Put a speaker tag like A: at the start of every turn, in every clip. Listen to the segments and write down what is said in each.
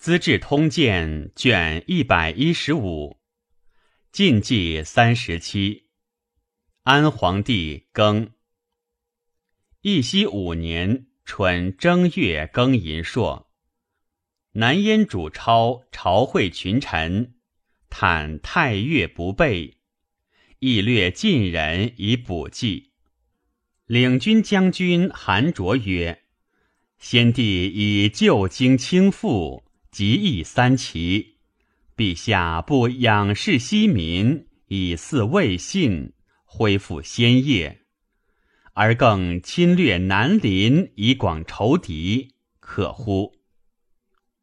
A: 资治通鉴》卷一百一十五，晋纪三十七，安皇帝庚义熙五年春正月庚寅朔，南燕主超朝会群臣，叹太岳不备，亦略晋人以补计。领军将军韩卓曰：“先帝以旧经轻负。”极义三齐，陛下不仰视西民，以祀魏信，恢复先业，而更侵略南邻，以广仇敌，可乎？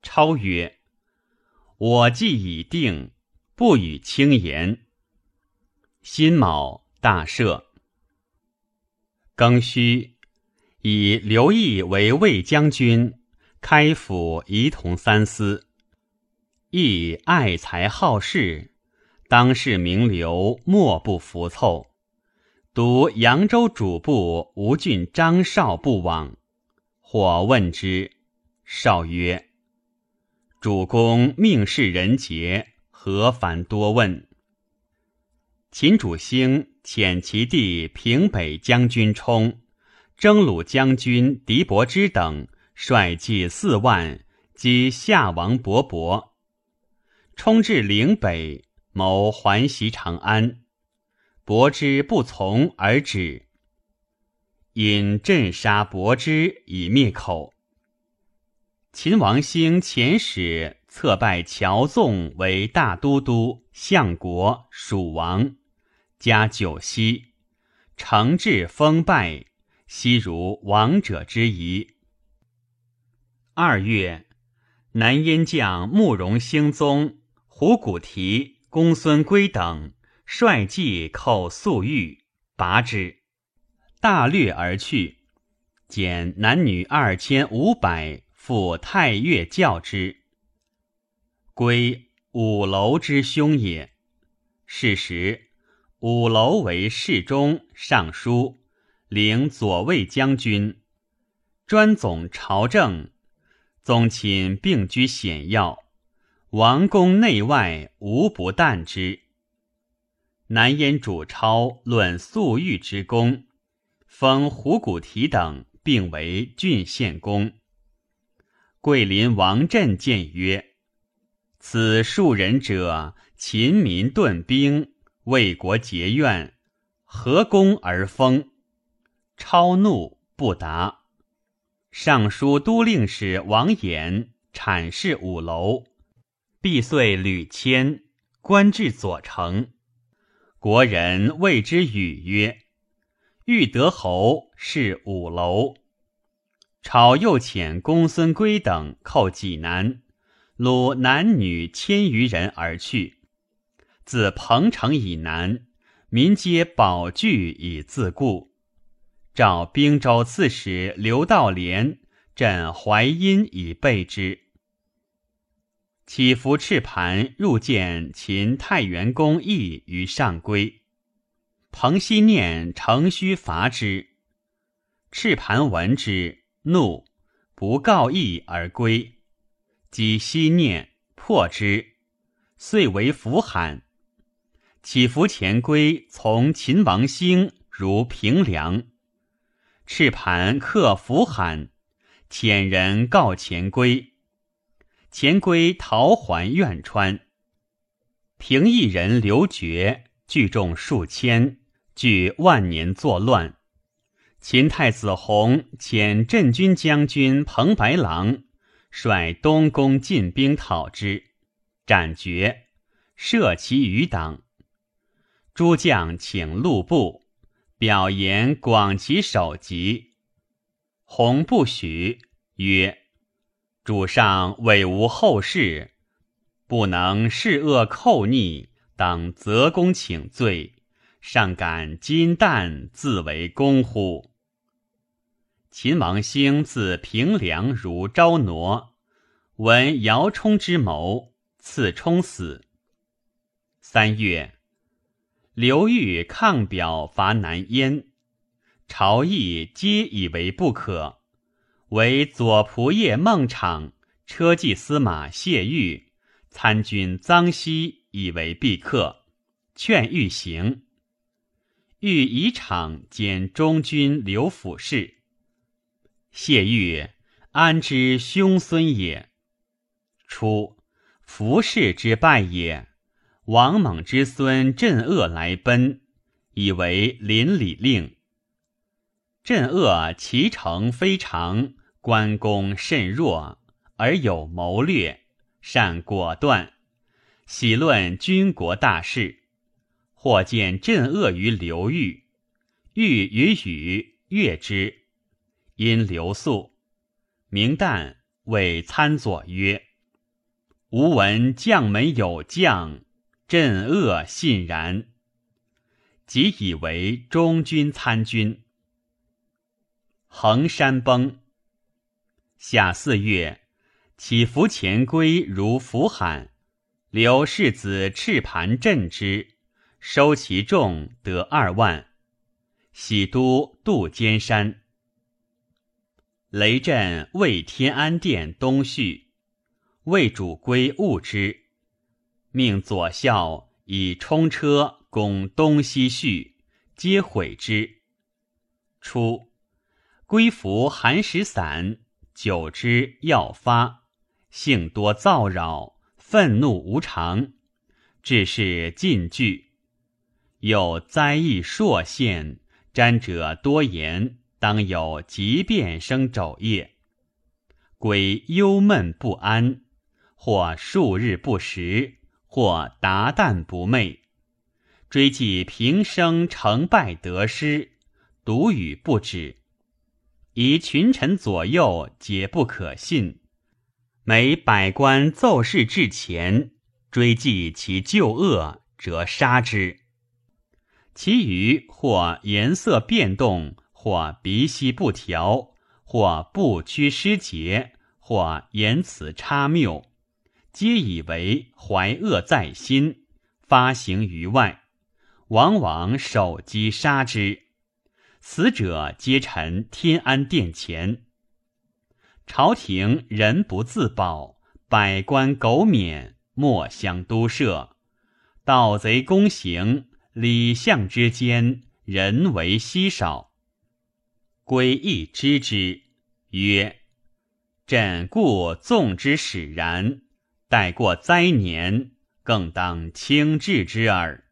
A: 超曰：“我计已定，不与轻言。”辛卯，大赦。庚戌，以刘毅为魏将军。开府仪同三司，亦爱才好士，当世名流莫不服凑。独扬州主簿吴郡张绍不往。或问之，绍曰：“主公命世人杰，何烦多问？”秦主兴遣其弟平北将军冲、征虏将军狄伯之等。率计四万，击夏王勃勃，冲至岭北，谋还袭长安。伯之不从而止，因镇杀伯之以灭口。秦王兴遣使策拜乔纵为大都督、相国、蜀王，加九锡，承制封拜，悉如王者之仪。二月，南燕将慕容兴宗、胡古提、公孙归等率计寇粟裕，拔之，大掠而去，减男女二千五百，赴太岳教之。归五楼之兄也。是时，五楼为侍中、尚书，领左卫将军，专总朝政。宗亲并居险要，王宫内外无不惮之。南燕主超论粟裕之功，封胡古提等并为郡县公。桂林王振谏曰：“此数人者，秦民顿兵，为国结怨，何功而封？”超怒不答。尚书都令史王衍阐释五楼，必遂屡迁，官至左丞。国人谓之语曰：“欲得侯，是五楼。”朝又遣公孙归等寇济南，虏男女千余人而去。自彭城以南，民皆保具以自固。召兵州刺史刘道廉镇淮阴以备之。起伏赤盘入见秦太原公义于上归，彭熙念乘虚伐之。赤盘闻之，怒，不告义而归。及熙念破之，遂为符罕。起伏前归从秦王兴如平凉。赤盘克符罕，遣人告钱归，钱归逃还苑川。平邑人刘觉聚众数千，据万年作乱。秦太子弘遣镇军将军彭白狼率东宫进兵讨之，斩绝，赦其余党。诸将请路部。表言广其首级，弘不许，曰：“主上委无后事，不能示恶寇逆，当择公请罪，尚敢金旦自为公乎？”秦王兴自平凉如昭挪，闻姚冲之谋，赐冲死。三月。刘裕抗表伐南燕，朝议皆以为不可，唯左仆射孟昶车骑司马谢玉、参军臧熙以为必克，劝欲行。欲以场兼中军刘府事。谢玉安知兄孙也？初，服氏之败也。王猛之孙镇恶来奔，以为邻里令。镇恶其成非常，关公甚弱，而有谋略，善果断，喜论军国大事。或见镇恶于刘裕，裕与禹悦之，因留宿。明旦谓参佐曰：“吾闻将门有将。”镇恶信然，即以为中军参军。衡山崩。夏四月，起伏前归如伏罕，刘世子赤盘镇之，收其众得二万。喜都渡尖山。雷震为天安殿东序，魏主归误之。命左校以冲车攻东西序，皆毁之。初，归服寒食散，久之要发，性多躁扰，愤怒无常，致是禁惧。有灾异朔现，瞻者多言，当有疾变生肘腋，鬼忧闷不安，或数日不食。或达旦不寐，追记平生成败得失，独语不止。以群臣左右皆不可信，每百官奏事至前，追记其旧恶，则杀之。其余或颜色变动，或鼻息不调，或不屈失节，或言辞差谬。皆以为怀恶在心，发行于外，往往手击杀之。死者皆陈天安殿前。朝廷人不自保，百官苟免，莫相都摄。盗贼公行，礼相之间，人为稀少。归义知之，曰：“朕故纵之使然。”待过灾年，更当轻治之耳。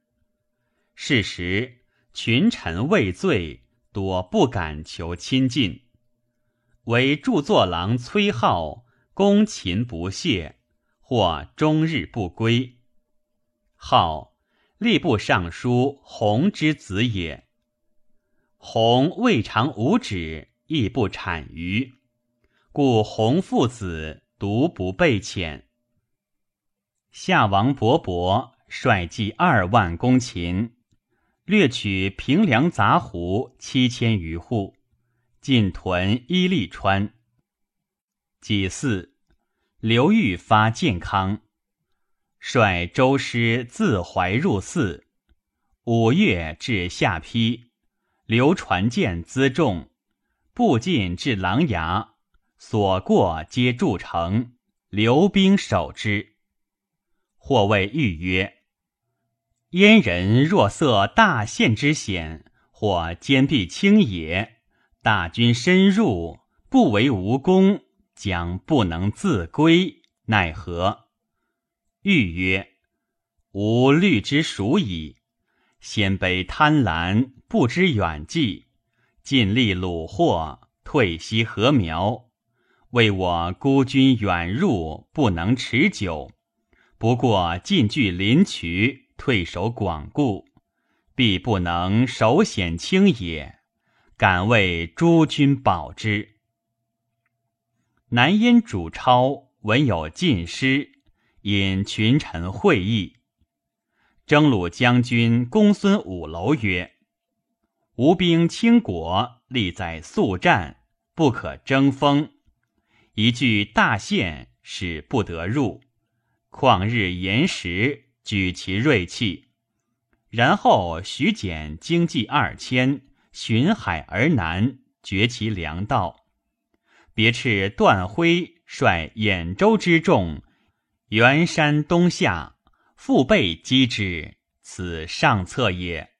A: 是时，群臣畏罪，多不敢求亲近。唯著作郎崔浩恭勤不懈，或终日不归。浩，吏部尚书弘之子也。弘未尝无止，亦不产于，故弘父子独不备遣。夏王勃勃率计二万公秦，掠取平凉杂胡七千余户，进屯伊利川。己巳，刘裕发建康，率周师自淮入泗。五月至下邳，刘传建辎重，步进至琅琊，所过皆筑城，留兵守之。或谓欲曰：“燕人若色大县之险，或坚壁清野，大军深入，不为无功，将不能自归，奈何？”欲曰：“吾虑之属矣。鲜卑贪婪，不知远计，尽力虏获，退西禾苗，为我孤军远入，不能持久。”不过进据临渠，退守广固，必不能守险清也。敢为诸君保之。南燕主超闻有进师，引群臣会议。征虏将军公孙五楼曰：“吴兵倾国，利在速战，不可争锋。一句大限，使不得入。”旷日延时，举其锐气，然后徐简经济二千，巡海而南，绝其粮道。别斥段辉率兖州之众，元山东下，腹背击之，此上策也。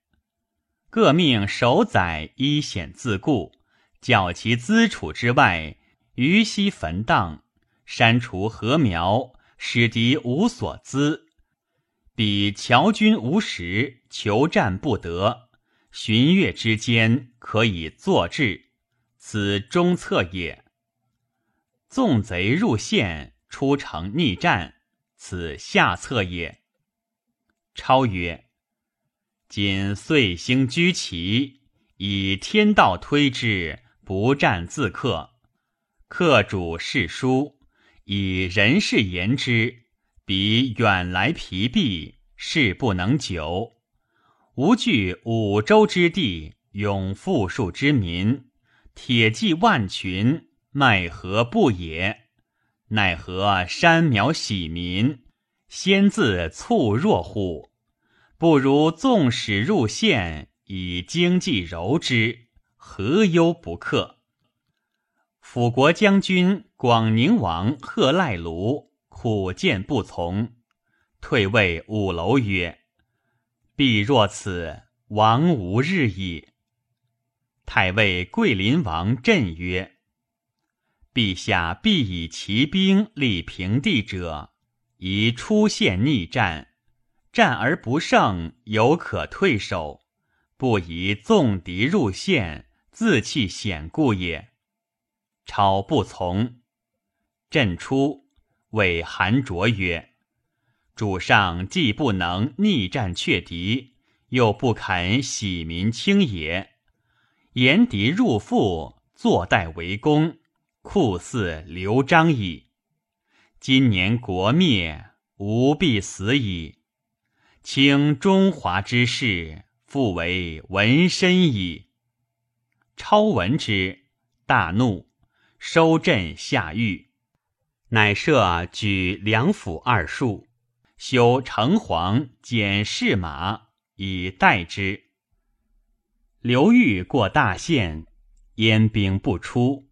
A: 各命守宰依险自固，教其资处之外，于西焚荡，删除禾苗，使敌无所资。彼侨军无食，求战不得，旬月之间可以坐治，此中策也。纵贼入县，出城逆战，此下策也。超曰：今岁星居齐，以天道推之，不战自克。克主是书，以人事言之。彼远来疲弊，事不能久。吾据五州之地，拥富庶之民，铁骑万群，奈何不也？奈何山苗喜民，先自促弱乎？不如纵使入县，以经济柔之，何忧不克？辅国将军广宁王贺赖卢。苦见不从，退谓五楼曰：“必若此，亡无日矣。”太尉桂林王震曰：“陛下必以骑兵立平地者，宜出县逆战，战而不胜，犹可退守；不宜纵敌入县，自弃险固也。”超不从，朕出。谓韩卓曰：“主上既不能逆战却敌，又不肯喜民轻也，言敌入腹，坐待围攻，酷似刘璋矣。今年国灭，吾必死矣。卿中华之事，复为闻身矣。”超闻之，大怒，收镇下狱。乃设举两府二庶，修城隍检士马以待之。刘裕过大县，燕兵不出，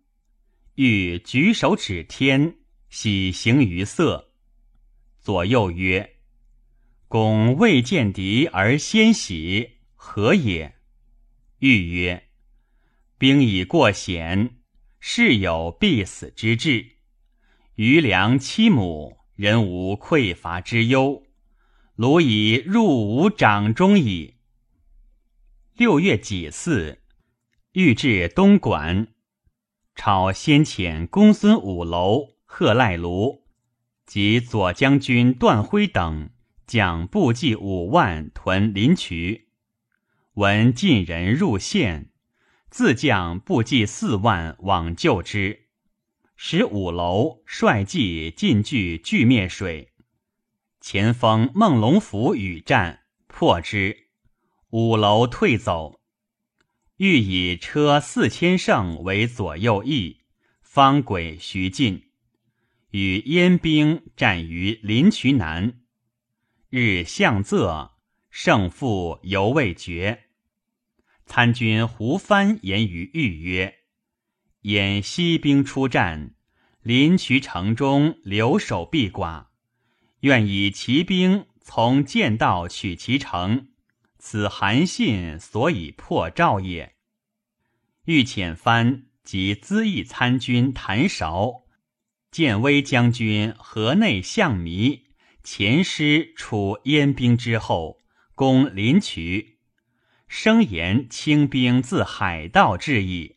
A: 欲举手指天，喜形于色。左右曰：“公未见敌而先喜，何也？”欲曰：“兵已过险，事有必死之志。”余粮七亩，人无匮乏之忧。鲁已入吾掌中矣。六月己巳，欲至东莞。朝先遣公孙五楼、贺赖卢及左将军段辉等将部骑五万屯临渠。闻晋人入县，自将部骑四万往救之。使五楼率骑进据拒灭水，前锋孟龙府与战，破之。五楼退走，欲以车四千乘为左右翼，方轨徐进，与燕兵战于临渠南。日向仄，胜负犹未决。参军胡帆言于豫曰。掩西兵出战，临渠城中留守必寡，愿以骑兵从剑道取其城。此韩信所以破赵也。欲遣藩及资议参军谭韶、建威将军河内向弥前师出燕兵之后，攻临渠，声言清兵自海盗至矣。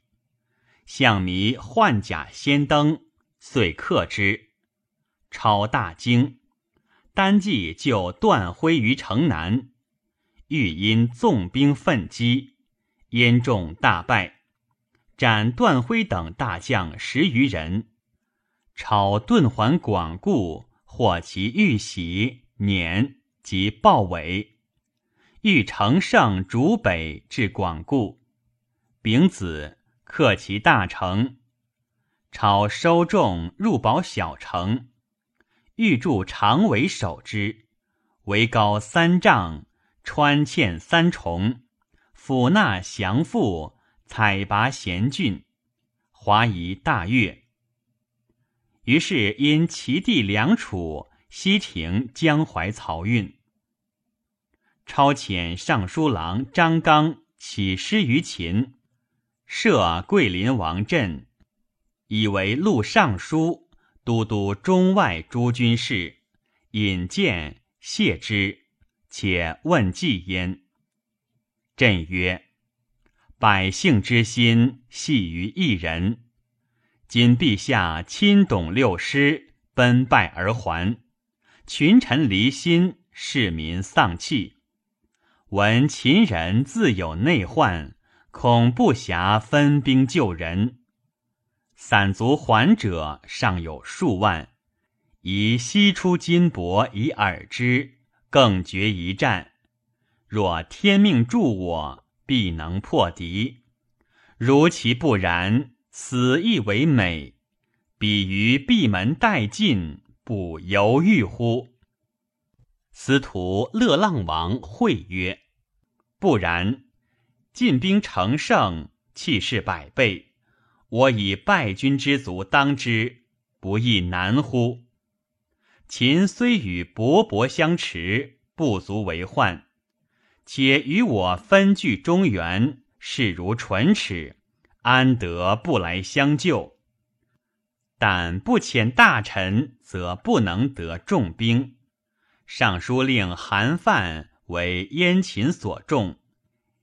A: 向弥换甲先登，遂克之。超大惊，单骑就段辉于城南，欲因纵兵奋击，燕众大败，斩段辉等大将十余人。超遁还广固，获其玉玺、辇及豹尾，欲乘胜逐北至广固。丙子。克其大城，超收众入保小城，欲筑长围守之，围高三丈，穿堑三重，抚纳降附，采拔贤俊，华夷大悦。于是因其地梁楚，西停江淮漕运。超遣尚书郎张纲起师于秦，设桂林王镇，以为录尚书、都督中外诸军事，引荐谢之，且问计焉。朕曰：“百姓之心系于一人。今陛下亲董六师，奔败而还，群臣离心，市民丧气。闻秦人自有内患，恐不暇分兵救人。散卒还者尚有数万，宜悉出金帛以饵之，更决一战。”若天命助我，必能破敌；如其不然，死亦为美。彼于闭门待晋，不犹豫乎？司徒乐浪王会曰：“不然，进兵乘胜，气势百倍，我以败军之卒当之，不亦难乎？秦虽与勃勃相持，不足为患。”且与我分据中原，势如唇齿，安得不来相救？但不遣大臣，则不能得重兵。尚书令韩范为燕秦所重，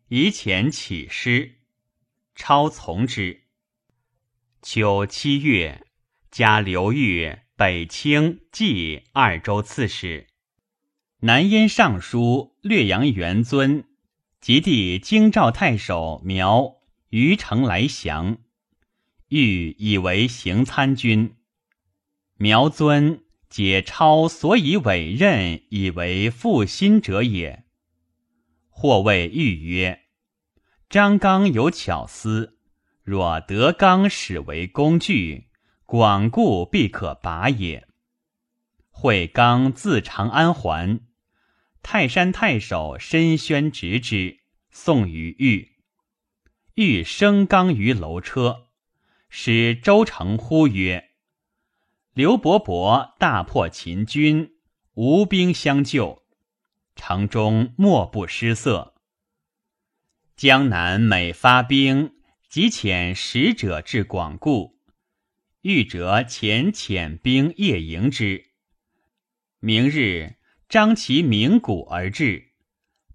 A: 以遣起师，超从之。秋七月，加刘豫北清冀二州刺史。南燕尚书略阳元尊，及弟京兆太守苗于城来降，欲以为行参军。苗尊解超所以委任，以为负心者也。或谓欲曰：“张刚有巧思，若得刚使为工具，广固必可拔也。”会刚自长安还。泰山太守申宣执之，送于豫。豫升刚于楼车，使周成呼曰：“刘伯伯大破秦军，无兵相救，城中莫不失色。江南每发兵，即遣使者至广固，欲者遣遣兵夜迎之。明日。”张其鸣鼓而至，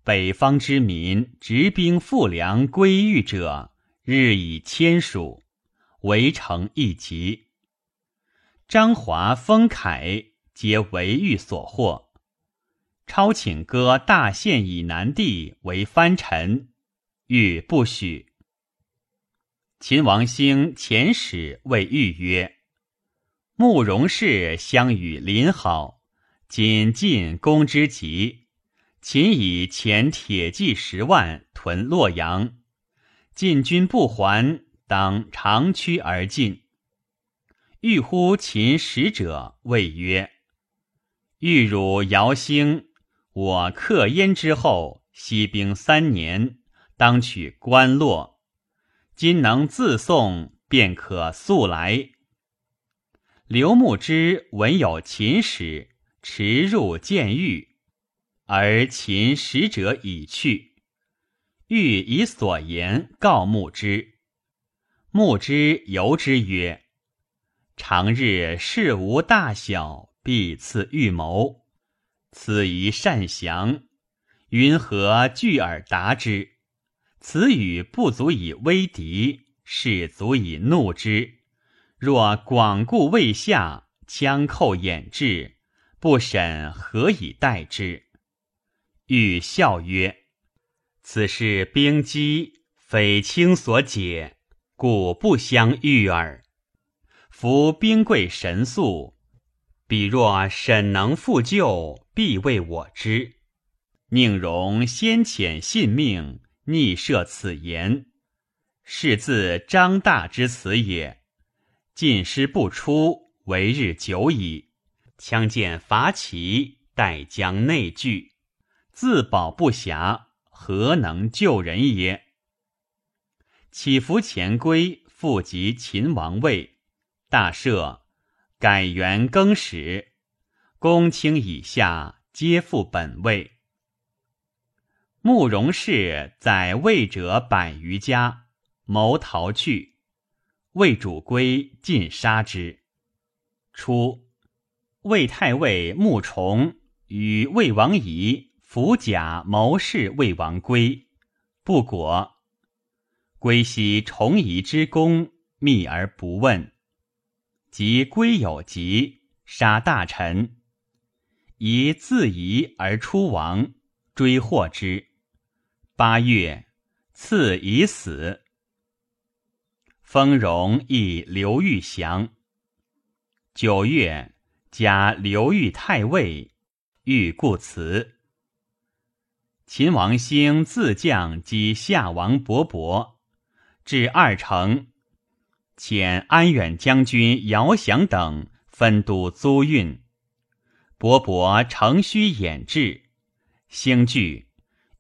A: 北方之民执兵复粮归豫者，日以千数，围城一急。张华、封凯皆为欲所获。超请割大县以南地为藩臣，欲不许。秦王兴遣使谓豫曰：“慕容氏相与邻好。”仅进攻之急，秦以前铁骑十万屯洛阳，晋军不还，当长驱而进。欲呼秦使者谓曰：“欲汝遥兴，我克燕之后，息兵三年，当取关洛。今能自送，便可速来。”刘牧之闻有秦使。驰入见玉，而秦使者已去。欲以所言告牧之，牧之由之曰：“常日事无大小，必次预谋。此宜善降，云何拒而答之？此语不足以威敌，是足以怒之。若广固未下，枪寇掩至。”不审何以待之？欲笑曰：“此事兵机，匪轻所解，故不相遇耳。夫兵贵神速，彼若沈能复救，必为我知。宁容先遣信命，逆设此言，是自张大之辞也。进师不出，为日久矣。”枪剑伐齐，待将内聚，自保不暇，何能救人也？起伏前归，复及秦王位，大赦，改元更始，公卿以下皆复本位。慕容氏在魏者百余家，谋逃去，魏主归，尽杀之。初，魏太尉穆崇与魏王仪伏甲谋士魏王归，不果。归悉重仪之功，密而不问。及归有疾，杀大臣，以自疑而出亡，追获之。八月，赐已死。封荣亦刘豫降。九月，加刘豫太尉，欲故辞。秦王兴自将击夏王勃勃，至二城，遣安远将军姚祥等分督租运。勃勃乘虚掩至，兴惧。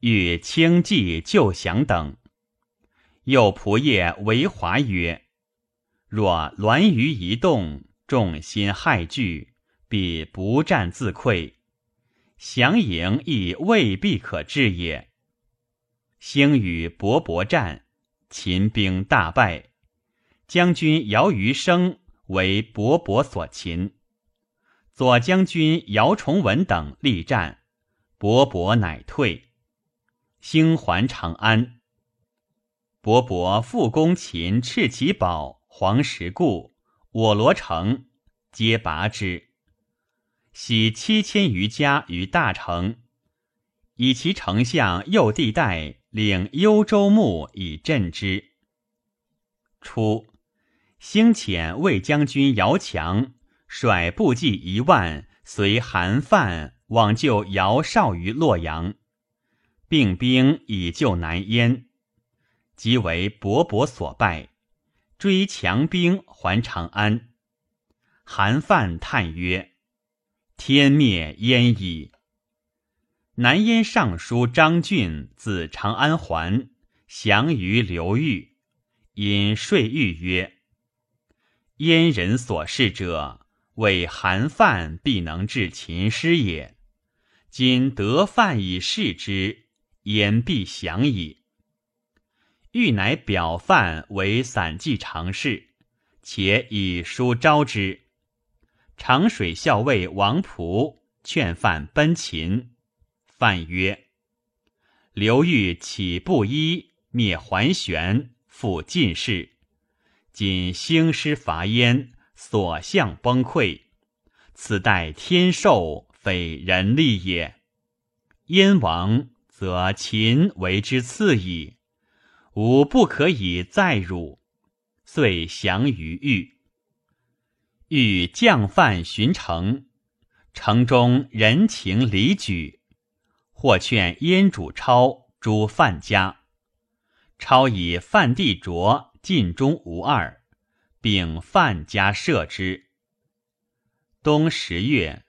A: 欲轻骑救降等，又仆射为华曰：“若栾舆一动，众心骇惧，必不战自溃。降营亦未必可治也。”兴与勃勃战，秦兵大败，将军姚余生为勃勃所擒。左将军姚崇文等力战，勃勃乃退。兴还长安，勃勃复攻秦赤旗堡、黄石固、我罗城，皆拔之。徙七千余家于大城，以其丞相右帝代领幽州牧以镇之。初，兴遣魏将军姚强率部骑一万，随韩范往救姚绍于洛阳。并兵以救南燕，即为勃勃所败，追强兵还长安。韩范叹曰：“天灭燕矣！”南燕尚书张俊自长安还，降于刘豫，因说豫曰：“燕人所事者，为韩范必能治秦师也。今得范以示之。”焉必降矣。欲乃表范为散骑常侍，且以书招之。长水校尉王仆劝范奔秦。范曰：“刘豫岂不依，灭桓玄，复晋室。今兴师伐燕，所向崩溃。此待天授，非人力也。燕王。”则秦为之次矣，吾不可以再辱，遂降于豫。豫将犯巡城，城中人情礼举，或劝燕主超诛范家。超以范帝卓尽忠无二，并范家赦之。冬十月，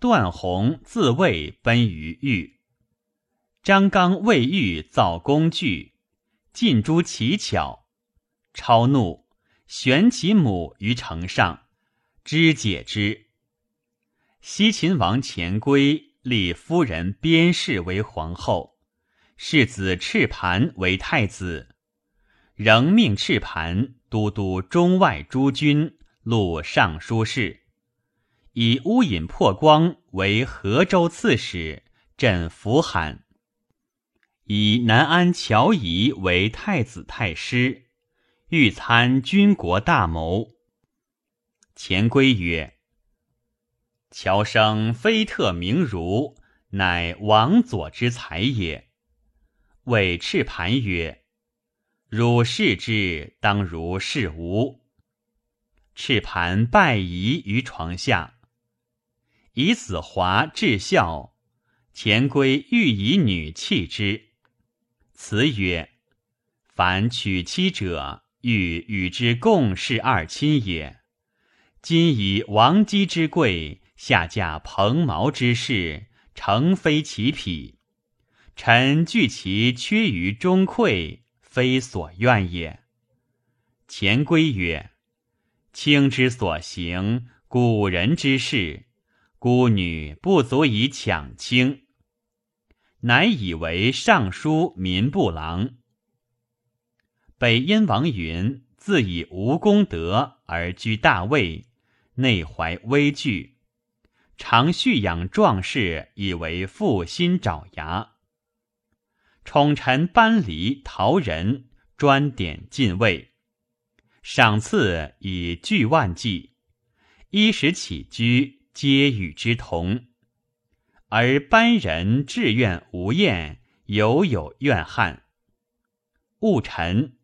A: 段宏自卫奔于豫。张刚为欲造工具，尽诛奇巧。超怒，悬其母于城上，肢解之。西秦王钱归立夫人边氏为皇后，世子赤盘为太子，仍命赤盘都督中外诸军，录尚书事，以乌隐破光为河州刺史，镇扶罕。以南安乔仪为太子太师，欲参军国大谋。钱归曰：“乔生非特名儒，乃王佐之才也。”谓赤盘曰：“汝视之，当如视吾。”赤盘拜仪于床下，以子华至孝，钱归欲以女弃之。辞曰：“凡娶妻者，欲与之共事二亲也。今以王姬之贵，下嫁蓬毛之士，诚非其匹。臣惧其缺于中馈，非所愿也。”钱归曰：“卿之所行，古人之事，孤女不足以抢卿，乃以为尚书民部郎。北燕王允自以无功德而居大位，内怀危惧，常蓄养壮士以为负心爪牙。宠臣班离、陶仁专点进位，赏赐以巨万计。衣食起居皆与之同，而班人志愿无厌，犹有怨憾。戊辰，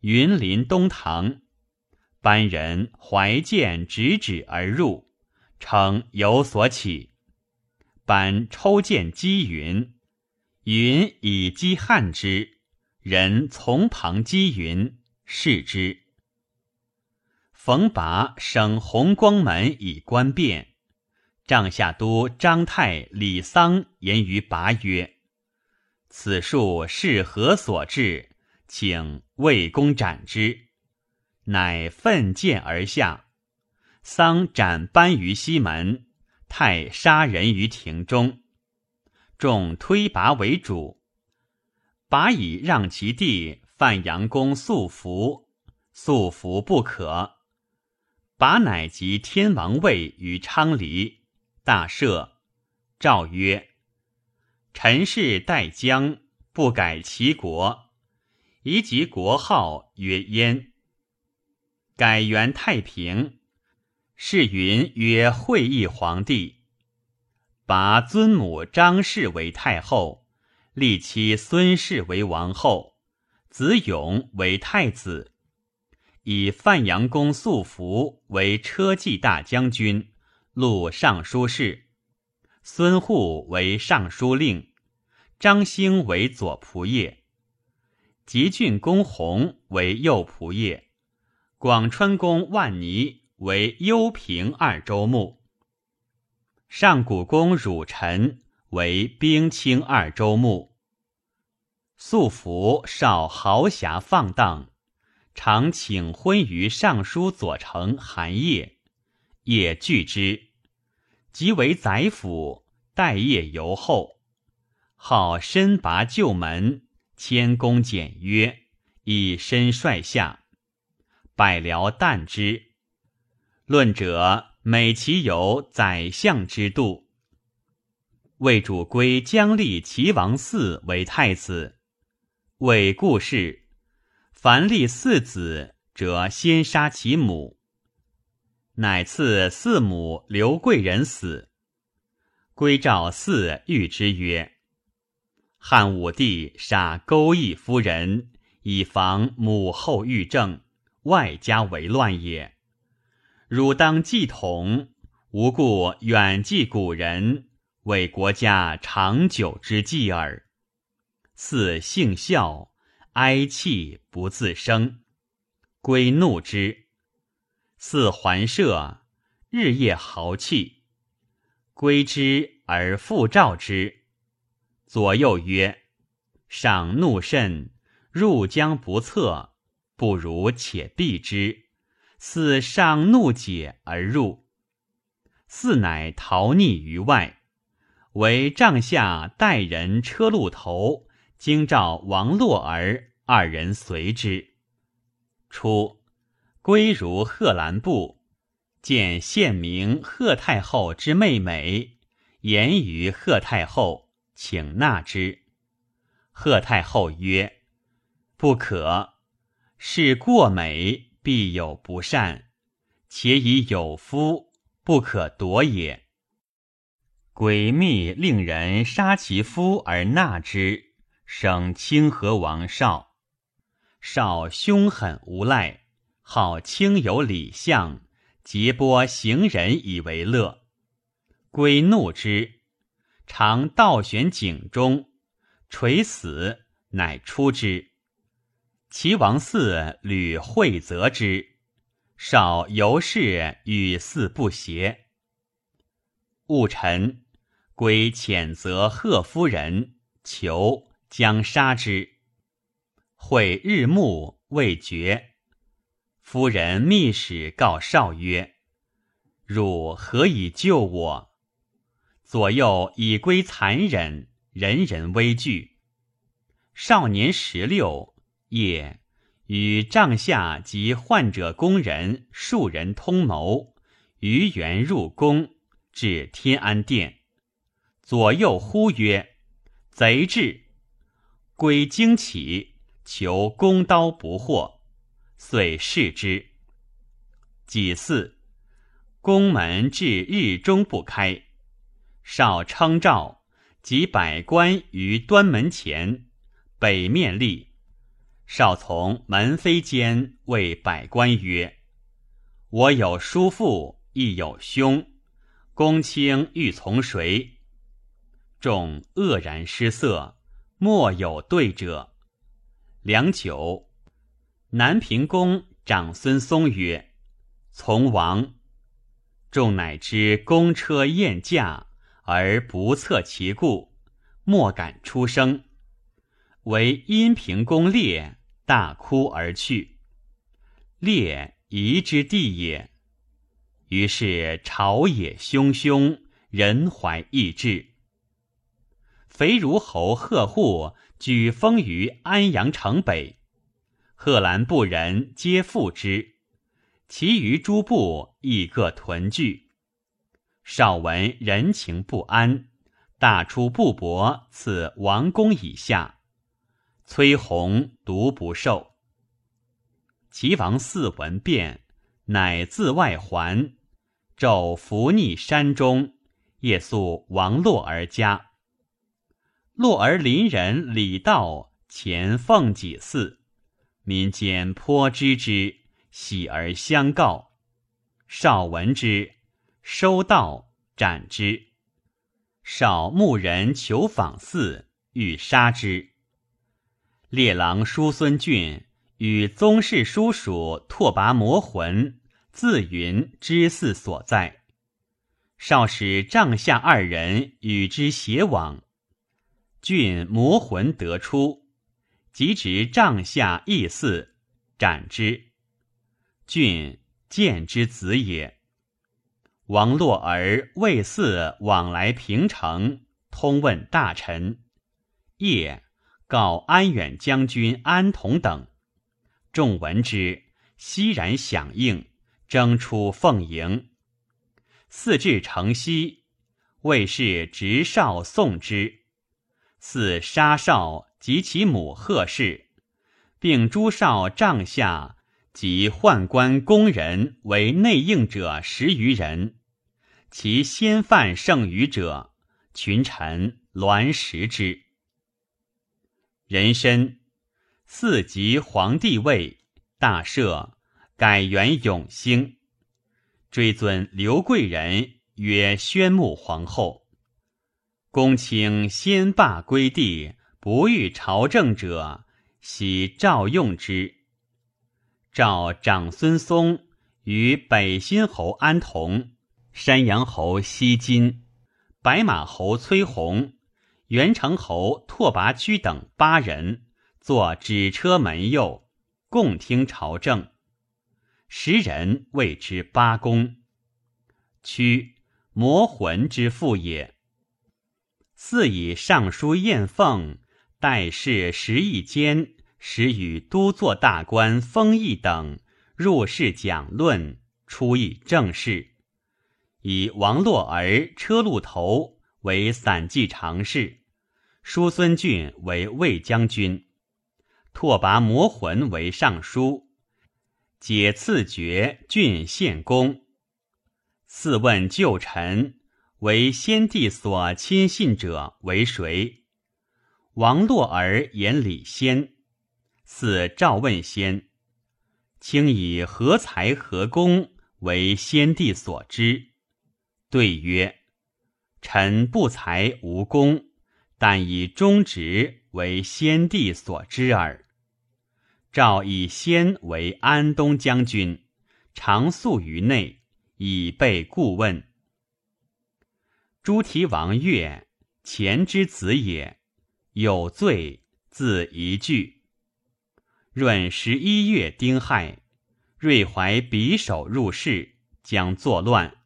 A: 云临东堂，班人怀剑直指而入，称有所起。班抽剑击云，云以击汉之，人从旁击云，视之。冯拔升弘光门以观变，帐下都张泰、李桑言于拔曰：“此树是何所至？请魏公斩之。”乃奋剑而下，桑斩班于西门，泰杀人于庭中。众推拔为主，拔以让其弟范阳公素服，素服不可。拔乃即天王位于昌黎，大赦。诏曰：“臣氏代姜，不改其国，宜即国号曰燕。改元太平，是云曰会义皇帝。拔尊母张氏为太后，立妻孙氏为王后，子永为太子。”以范阳公素服为车骑大将军、录尚书事，孙护为尚书令，张兴为左仆射，吉郡公弘为右仆射，广川公万尼为幽平二州牧，上古公汝臣为兵卿二州牧。素服少豪侠放荡。常请婚于尚书左丞韩业，业拒之，即为宰辅，待业尤厚。好身拔旧门，谦恭简约，以身率下，百僚惮之。论者美其有宰相之度。魏主归将立齐王嗣为太子，为故事。凡立四子，者先杀其母。乃赐四母刘贵人死。归赵嗣谕之曰：“汉武帝杀勾弋夫人，以防母后欲政，外加为乱也。汝当继统，无故远继古人，为国家长久之计耳。嗣姓孝。”哀泣不自生，归怒之，似环射，日夜豪气。归之而复召之，左右曰：“上怒甚，入将不测，不如且避之。”似上怒解而入，似乃逃匿于外，为帐下带人车路头。京兆王洛儿二人随之。初，归如贺兰部，见县名贺太后之妹美，言于贺太后，请纳之。贺太后曰：“不可，是过美，必有不善，且以有夫，不可夺也。”诡秘令人杀其夫而纳之。生清河王少，少凶狠无赖，好轻游礼相，劫波行人以为乐。归怒之，常倒悬井中，垂死，乃出之。齐王嗣屡会责之，少由是与嗣不协。戊辰，归谴责贺夫人，求。将杀之，会日暮未决。夫人密使告少曰：“汝何以救我？左右已归残忍，人人畏惧。少年十六，夜与帐下及患者工人数人通谋，于园入宫，至天安殿。左右呼曰：“贼至！”归惊起，求弓刀不获，遂释之。己巳，宫门至日中不开。少称诏，及百官于端门前北面立。少从门扉间谓百官曰：“我有叔父，亦有兄，公卿欲从谁？”众愕然失色，莫有对者。良久，南平公长孙松曰：“从王。”众乃知公车宴驾。而不测其故，莫敢出声。唯阴平公烈大哭而去。烈夷之地也。于是朝野汹汹，人怀异志。肥如侯贺户举封于安阳城北，贺兰部人皆附之，其余诸部亦各屯聚。少闻人情不安，大出布帛赐王公以下。崔弘独不受。齐王嗣闻变，乃自外还，昼伏逆山中，夜宿王洛儿家。洛儿邻人李道前奉己祀，民间颇知之，喜而相告。少闻之。收道斩之，少牧人求访嗣，欲杀之。列郎叔孙俊与宗室叔属拓跋魔魂自云知嗣所在，少使帐下二人与之偕往。俊魔魂得出，即指帐下义嗣，斩之。俊见之子也。王洛儿魏嗣往来平城，通问大臣。夜告安远将军安同等，众闻之，熙然响应，征出奉迎。四至城西，魏氏执少送之。四杀少及其母贺氏，并诸少帐下。及宦官宫人为内应者十余人，其先犯剩余者，群臣栾食之。人参四级皇帝位，大赦，改元永兴，追尊刘贵人曰宣穆皇后。公卿先罢归地，不欲朝政者，喜召用之。召长孙嵩与北新侯安同、山阳侯西金、白马侯崔弘、元成侯拓跋屈等八人，坐纸车门右，共听朝政。十人谓之八公。屈，魔魂之父也。似以尚书燕凤代事十亿间。时与都座大官封邑等入室讲论，出议政事，以王洛儿车路头为散骑常侍，叔孙俊为卫将军，拓跋摩魂为尚书，解赐爵郡县公。四问旧臣，为先帝所亲信者为谁？王洛儿言李先。似赵问先，卿以何才何功为先帝所知？对曰：臣不才无功，但以忠直为先帝所知耳。赵以先为安东将军，常宿于内，以备顾问。朱提王越前之子也，有罪，自一句。闰十一月丁亥，瑞怀匕首入室，将作乱。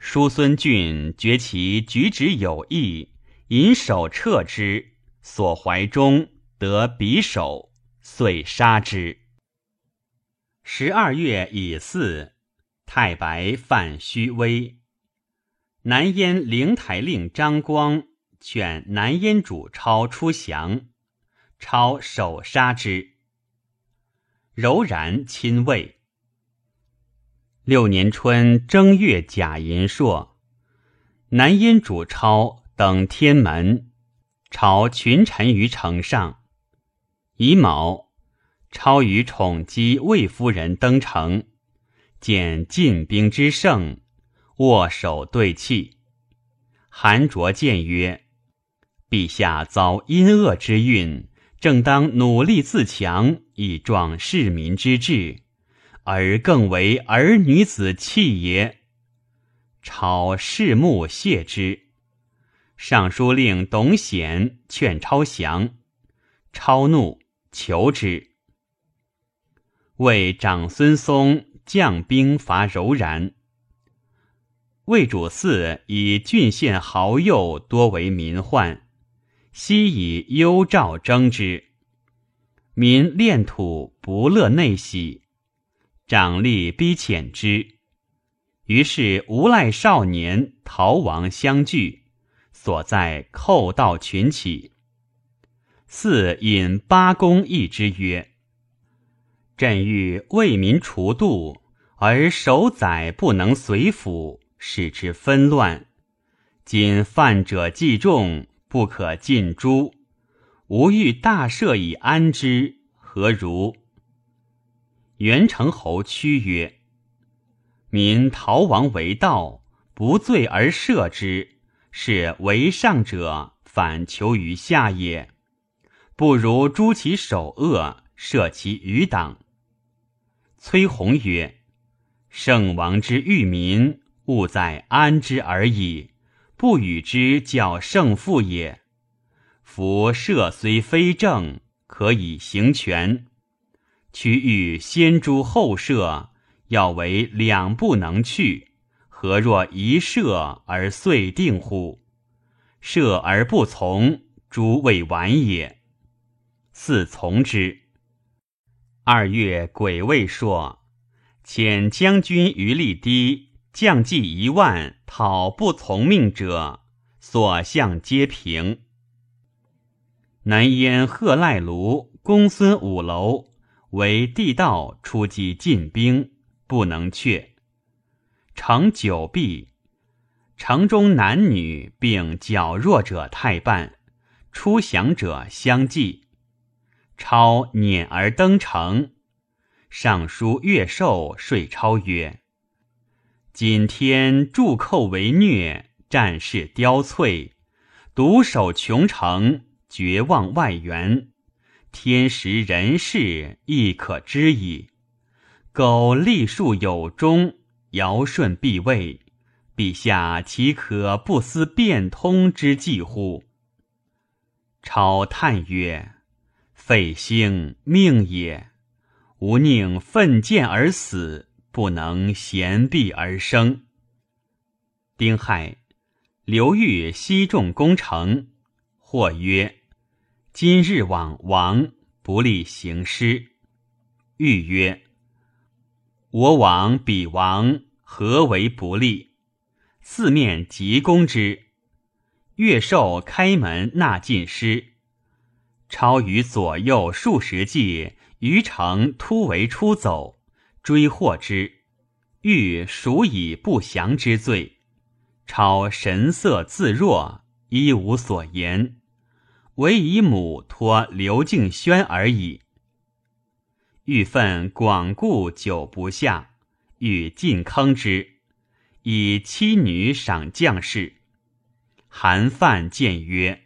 A: 叔孙俊觉其举止有异，引手掣之，所怀中得匕首，遂杀之。十二月乙巳，太白犯虚威。南燕灵台令张光劝南燕主超出降，超首杀之。柔然亲卫。六年春正月甲寅朔，南燕主超登天门，朝群臣于城上。乙卯，超与宠姬魏夫人登城，见进兵之盛，握手对泣。韩卓谏曰：“陛下遭阴恶之运，正当努力自强，以壮市民之志。”而更为儿女子气也。超视目谢之。尚书令董显劝超降，超怒，求之。为长孙嵩将兵伐柔然。魏主嗣以郡县豪幼多为民患，悉以幽诏征之。民恋土，不乐内喜。长吏逼遣之，于是无赖少年逃亡相聚，所在寇盗群起。四引八公议之曰：“朕欲为民除度，而守宰不能随府，使之纷乱。今犯者既众，不可尽诛。吾欲大赦以安之，何如？”元成侯屈曰：“民逃亡为盗，不罪而赦之，是为上者反求于下也。不如诛其首恶，赦其余党。”崔弘曰：“圣王之欲民，务在安之而已，不与之较胜负也。夫赦虽非正，可以行权。”取欲先诛后赦，要为两不能去，何若一射而遂定乎？射而不从，诸未完也。四从之。二月癸未朔，遣将军于立低，将计一万，讨不从命者，所向皆平。南燕贺赖卢公孙五楼。为地道出击进兵，不能却。城久闭，城中男女并较弱者太半，出降者相继。超辇而登城，尚书岳寿说超曰：“今天筑寇为虐，战事凋瘁，独守穷城，绝望外援。”天时人事亦可知矣。苟立树有终，尧舜必位，陛下岂可不思变通之计乎？超叹曰：“废兴命也，吾宁奋剑而死，不能闲避而生。”丁亥，刘裕西众攻城，或曰。今日往王不利行师，欲曰：“我往彼王，何为不利？”四面急攻之。越寿开门纳进师，超于左右数十骑于城突围出走，追获之。欲属以不祥之罪。超神色自若，一无所言。唯以母托刘敬轩而已。欲愤广固久不下，欲尽坑之，以妻女赏将士。韩范谏曰：“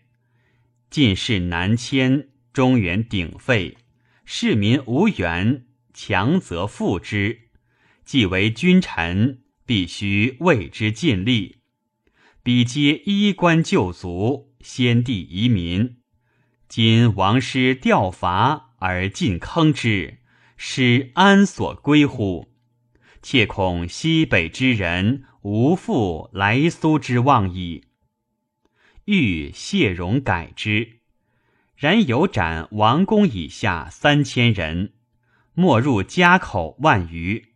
A: 进士南迁，中原鼎沸，士民无援，强则负之。既为君臣，必须为之尽力。彼皆衣冠旧族，先帝遗民。”今王师吊伐而进坑之，师安所归乎？切恐西北之人无复来苏之望矣。欲谢荣改之，然有斩王公以下三千人，没入家口万余，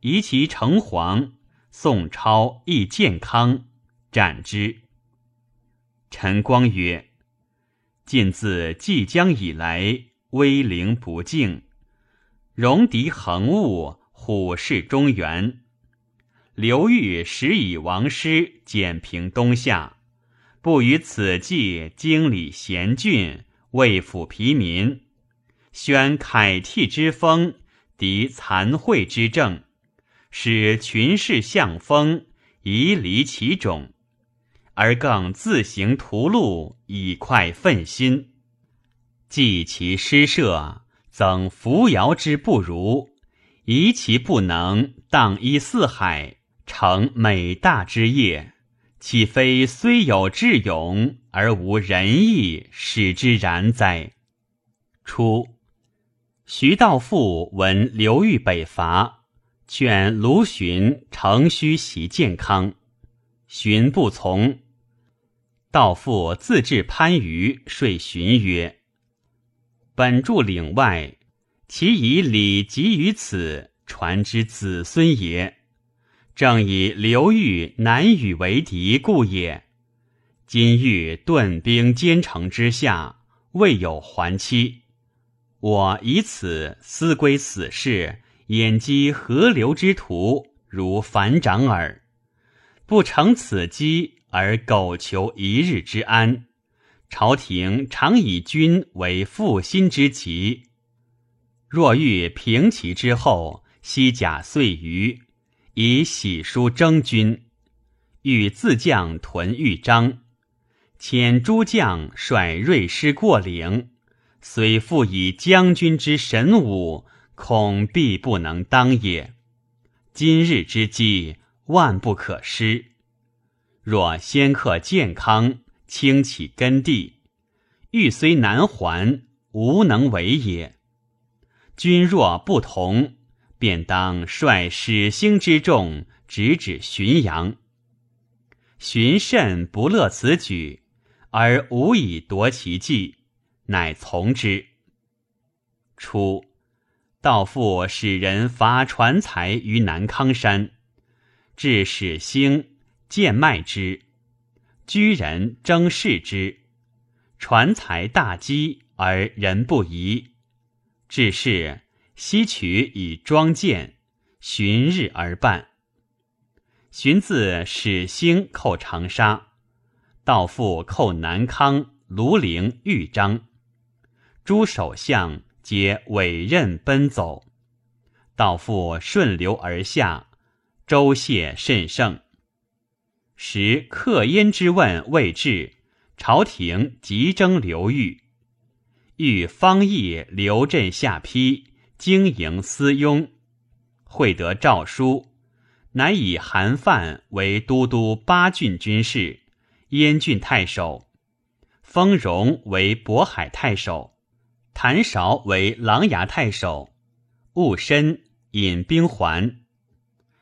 A: 移其城隍。宋超亦健康，斩之。陈光曰：“晋自济江以来，威灵不敬，戎狄横物，虎视中原。刘裕时以王师简平东夏，不与此计经理贤俊，为抚疲民，宣凯替之风，敌残秽之政。”使群士向风，移离其种，而更自行屠戮，以快奋心。继其施设，增扶摇之不如，疑其不能荡依四海，成美大之业，岂非虽有智勇而无仁义，使之然哉？初，徐道富闻刘裕北伐。劝卢循诚须习健康，循不从。道父自至番禺，说循曰：“本住岭外，其以礼及于此，传之子孙也。正以刘裕难与为敌故也。今欲顿兵兼城之下，未有还期，我以此思归死事。”眼击河流之徒，如反掌耳。不成此机，而苟求一日之安。朝廷常以君为复心之急。若欲平其之后，西甲岁余，以喜书征军，欲自将屯豫章，遣诸将率锐师过岭，虽复以将军之神武。恐必不能当也。今日之计，万不可失。若先克健康，清起根地，欲虽难还，无能为也。君若不同，便当率始兴之众，直指浔阳。荀慎不乐此举，而无以夺其计，乃从之。初。道父使人伐传才于南康山，至始兴，见卖之，居人争视之，传才大饥而人不疑，至是西取以装剑，旬日而办。荀自始兴寇长沙，道父寇南康、庐陵、豫章，诸首相。皆委任奔走，道父顺流而下，周谢甚盛。时客燕之问未至，朝廷急征刘裕，欲方义刘镇下邳，经营私拥，会得诏书，乃以韩范为都督八郡军事，燕郡太守，封荣为渤海太守。谭韶为琅琊太守，戊申引兵还。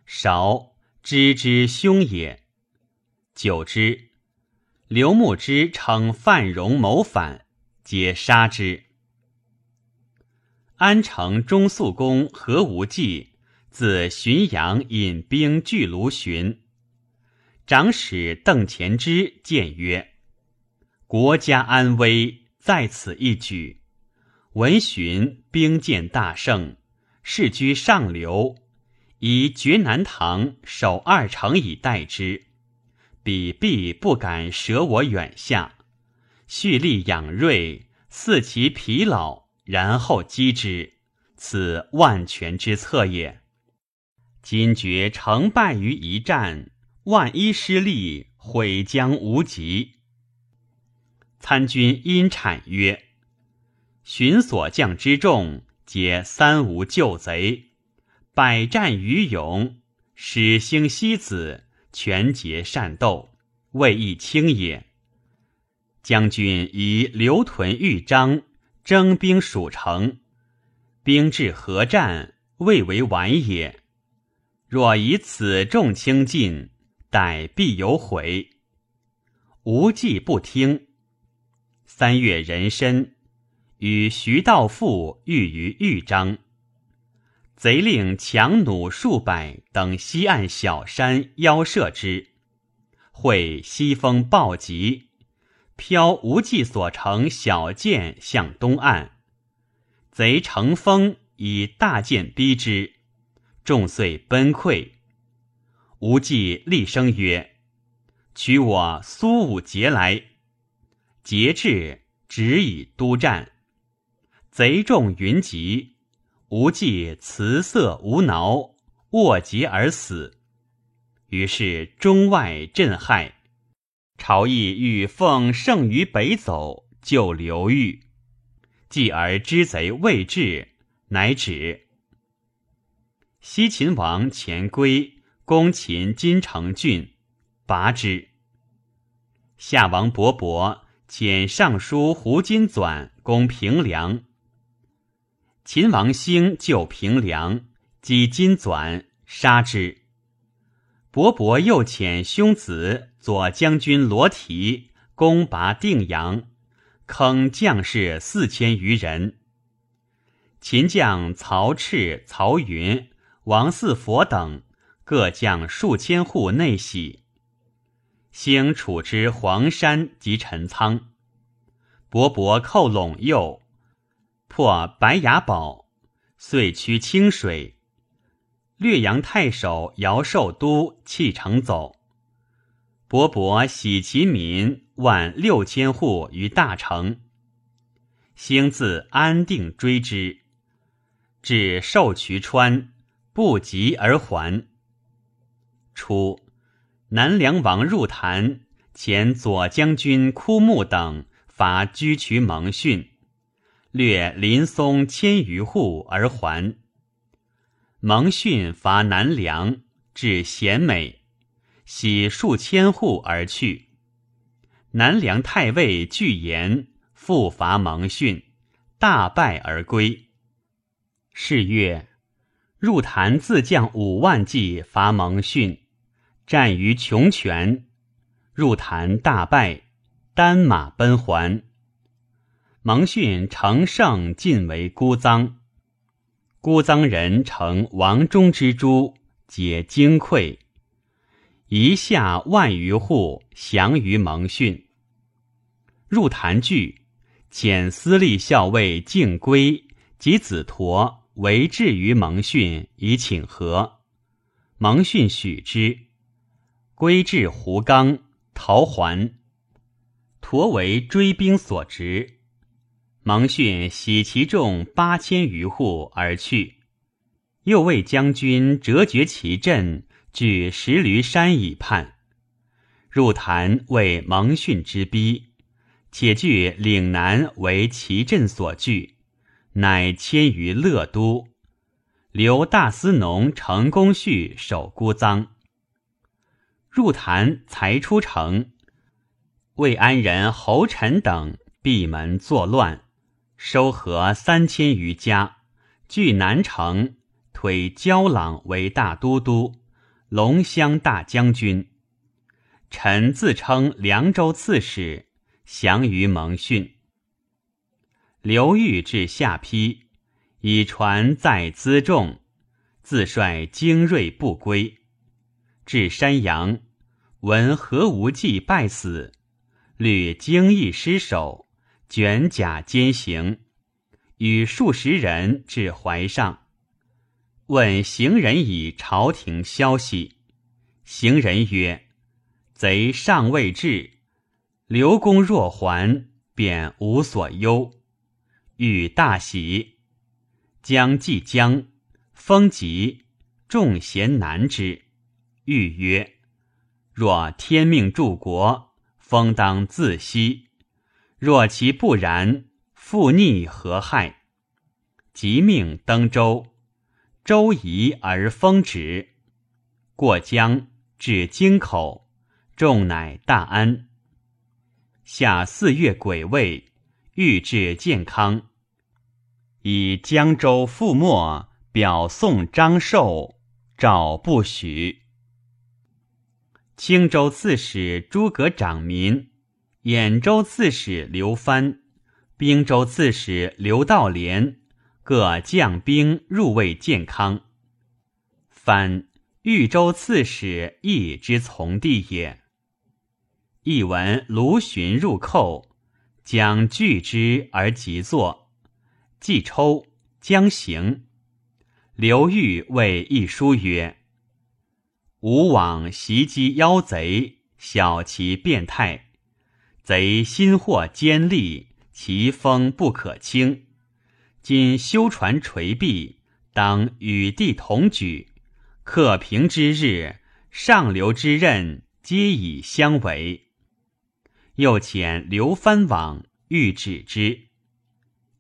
A: 韶知之凶也。久之，刘牧之称范荣谋反，皆杀之。安城中肃公何无忌自浔阳引兵拒卢循，长史邓虔之谏曰：“国家安危在此一举。”闻循兵见大胜，士居上流，以绝南唐守二城以待之，彼必不敢舍我远下。蓄力养锐，伺其疲劳，然后击之，此万全之策也。今觉成败于一战，万一失利，悔将无及。参军因产曰。寻所将之众，皆三无救贼，百战于勇，始兴西子，全节善斗，未易轻也。将军以留屯豫章，征兵蜀城，兵至合战，未为晚也。若以此众清尽，待必有悔。无计不听。三月壬申，与徐道富遇于豫章。贼令强弩数百等西岸小山邀射之，会西风暴急，飘无忌所乘小舰向东岸。贼乘风以大舰逼之，众遂崩溃。无忌厉声曰：“取我苏武节来！”节至，止以督战。贼众云集。无忌辞色无挠，卧疾而死。于是中外震骇，朝议欲奉圣于北走，救刘裕。继而知贼未至，乃止。西秦王钱归攻秦金城郡，拔之。夏王勃勃遣尚书胡金纂攻平凉。秦王兴救平凉，击金纂，杀之。勃勃又遣兄子左将军罗提攻拔定阳，坑将士四千余人。秦将曹赤、曹云、王四佛等各将数千户内喜。兴处之黄山及陈仓，勃勃寇陇右。破白牙堡，遂趋清水。略阳太守姚寿都弃城走。勃勃喜其民万六千户于大城。兴自安定追之，至寿渠川，不及而还。初，南梁王入坛，前左将军枯木等伐居渠蒙逊。略林松千余户而还。蒙逊伐南梁，至咸美，徙数千户而去。南梁太尉巨言复伐蒙逊，大败而归。是月，入坛自将五万骑伐蒙逊，战于穷泉，入坛大败，单马奔还。蒙逊乘胜进为孤臧，孤臧人乘王忠之诸，皆惊溃，一下万余户降于蒙逊。入坛据，遣司隶校尉敬归及子陀为质于蒙逊，以请和。蒙逊许之。归至胡刚，逃还。陀为追兵所执。蒙逊喜其众八千余户而去，又为将军折绝其阵，据石驴山以叛。入坛为蒙逊之逼，且据岭南为其阵所据，乃迁于乐都，留大司农成公绪守孤臧。入坛才出城，魏安人侯臣等闭门作乱。收合三千余家，据南城，推焦朗为大都督、龙骧大将军。臣自称凉州刺史，降于蒙逊。刘裕至下邳，以船载辎重，自率精锐不归。至山阳，闻何无忌败死，屡精益失守。卷甲兼行，与数十人至淮上，问行人以朝廷消息。行人曰：“贼尚未至，刘公若还，便无所忧。”欲大喜。将即将，风急，众贤难之。欲曰：“若天命助国，风当自息。”若其不然，复逆何害？即命登舟，舟移而风止。过江至京口，众乃大安。下四月癸未，欲至健康，以江州覆没表送张寿，诏不许。青州刺史诸葛长民、兖州刺史刘藩、兵州刺史刘道廉各将兵入卫建康。藩，豫州刺史义之从弟也。译闻卢循入寇，将拒之而即坐。既抽，将行。刘裕谓一书曰：“吾往袭击妖贼，晓其变态。贼心惑坚利，其风不可轻。今修船垂壁，当与地同举。克平之日，上流之任，皆以相为。又遣刘藩往，欲止之。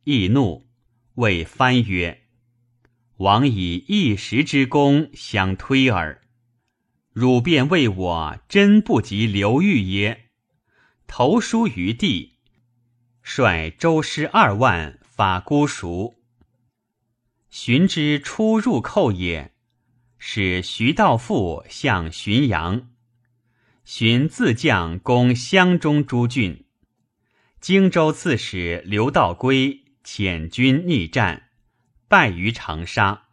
A: 易怒，谓藩曰。”王以一时之功相推耳，汝便为我真不及刘裕耶？投书于地，率周师二万发孤蜀。荀之初入寇也，使徐道富向浔阳。荀自将攻襄中诸郡。荆州刺史刘道归遣军逆战。败于长沙，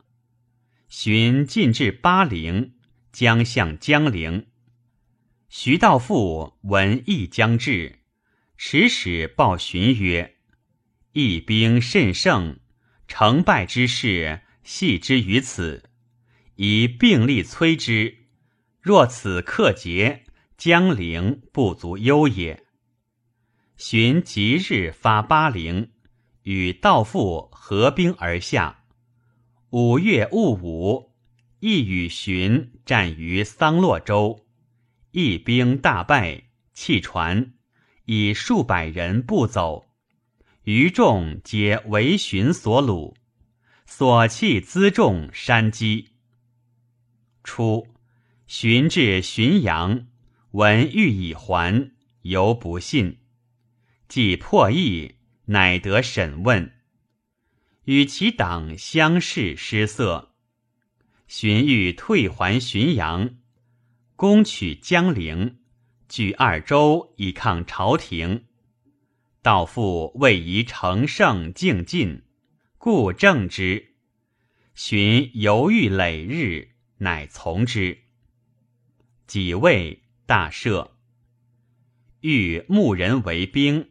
A: 寻进至巴陵，将向江陵。徐道富闻义将至，持使报荀曰：“义兵甚盛，成败之事系之于此，以并力摧之。若此克捷，江陵不足忧也。”荀即日发巴陵。与道父合兵而下。五月戊午，亦与荀战于桑洛州，一兵大败，弃船，以数百人步走。余众皆为荀所虏，所弃辎重山积。初，荀至浔阳，闻欲以还，犹不信，既破译。乃得审问，与其党相视失色。荀彧退还浔阳，攻取江陵，据二州以抗朝廷。道父位宜乘胜进进，故正之。荀犹豫累日，乃从之。己未，大赦。欲募人为兵。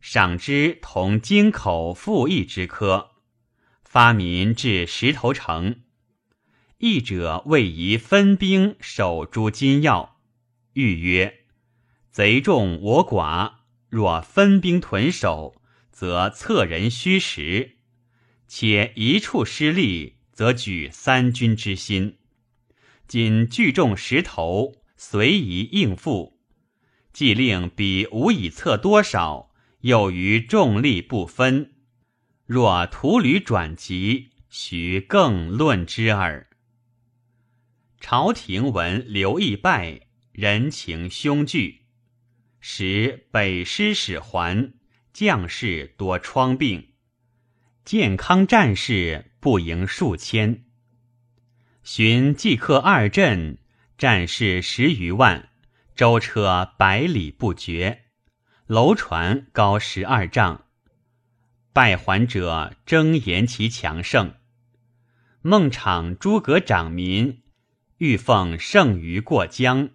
A: 赏之同京口赋役之科，发民至石头城。役者为宜分兵守诸金要。欲曰：“贼众我寡，若分兵屯守，则策人虚实；且一处失利，则举三军之心。今聚众石头，随宜应付。既令彼无以测多少。”又于众力不分，若徒旅转急，须更论之耳。朝廷闻刘义败，人情凶惧，时北师使还，将士多疮病，健康战士不赢数千。寻即克二镇，战士十余万，舟车百里不绝。楼船高十二丈，败还者争言其强盛。孟昶诸葛长民欲奉圣于过江，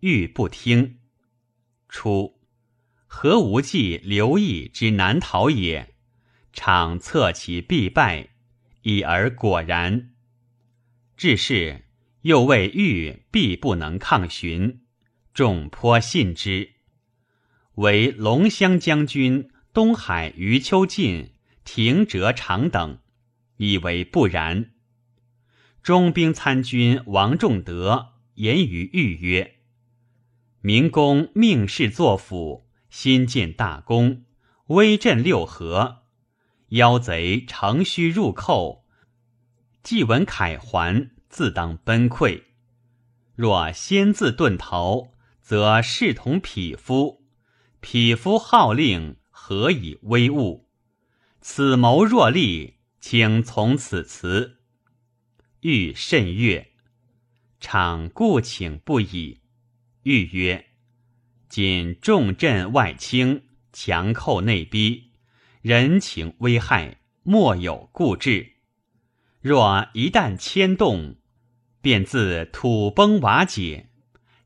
A: 欲不听。初，何无忌、刘毅之难逃也？昶测其必败，已而果然。至是，又谓欲必不能抗寻，众颇信之。为龙骧将军东海余秋进、廷哲长等，以为不然。中兵参军王仲德言于豫曰：“明公命士作辅，新建大功，威震六合。妖贼乘虚入寇，既闻凯还，自当崩溃。若先自遁逃，则视同匹夫。”匹夫号令，何以威物？此谋若立，请从此辞。欲甚悦，常故请不已。欲曰：“今重镇外轻，强寇内逼，人情危害，莫有固志。若一旦牵动，便自土崩瓦解。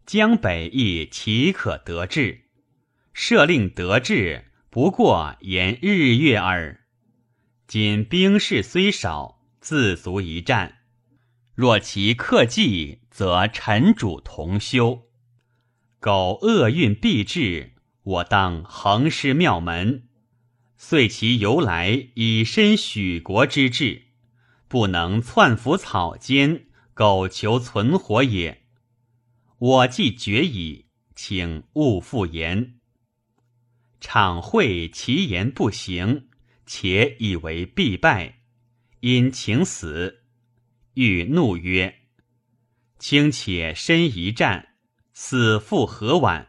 A: 江北亦岂可得志？设令得志，不过言日月耳。今兵士虽少，自足一战。若其克计，则臣主同修。”苟厄运必至，我当横尸庙门。遂其由来，以身许国之志，不能窜伏草间，苟求存活也。我既决矣，请勿复言。场会其言不行，且以为必败，因请死。欲怒曰：“卿且身一战。”死复何晚？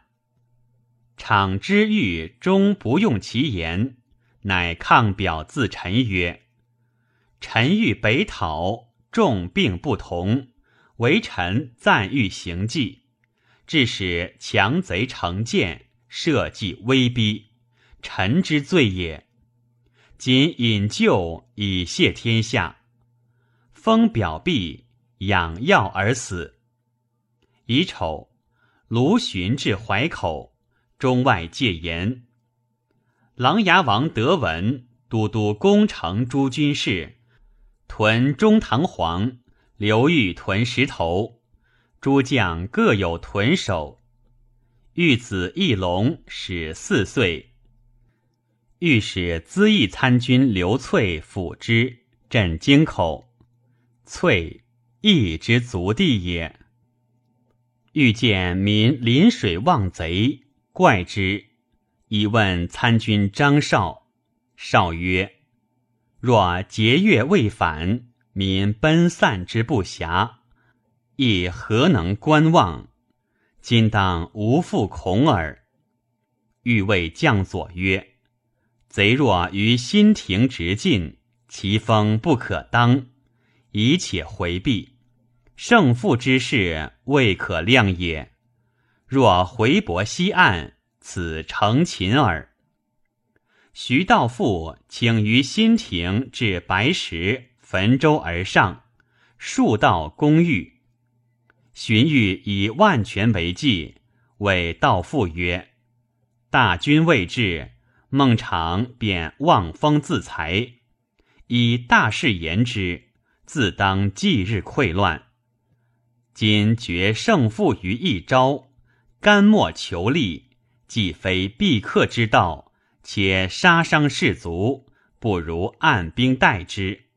A: 场之欲终不用其言，乃抗表自陈曰：“臣欲北讨，众并不同，唯臣暂欲行计，致使强贼成见，设计威逼，臣之罪也。仅引咎以谢天下，封表毕，养药而死。乙丑。”卢循至淮口，中外戒严。琅琊王德文都督攻城诸军事，屯中堂皇，刘裕屯石头，诸将各有屯守。玉子义龙始四岁，御史资议参军刘粹辅之，镇京口。粹义之足地也。欲见民临水望贼，怪之。以问参军张绍，绍曰：“若节月未返，民奔散之不暇，亦何能观望？今当无复恐耳。”欲谓将佐曰：“贼若于新亭直进，其风不可当，以且回避。”胜负之事未可量也。若回泊西岸，此成擒耳。徐道富请于新亭至白石汾州而上，数道攻玉。荀彧以万全为计，谓道富曰：“大军未至，孟尝便望风自裁，以大事言之，自当即日溃乱。”今决胜负于一朝，干莫求利，既非必克之道，且杀伤士卒，不如按兵待之。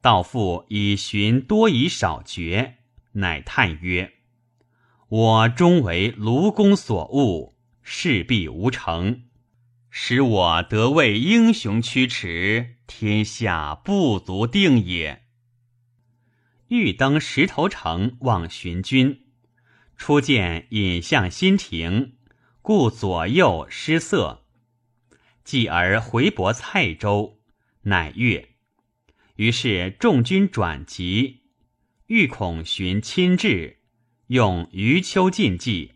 A: 道父以寻多以少决，乃叹曰：“我终为卢公所误，势必无成，使我得为英雄驱驰，天下不足定也。”欲登石头城望寻军，初见引向新亭，故左右失色。继而回泊蔡州，乃越。于是众军转急，欲恐寻亲至，用余秋禁计，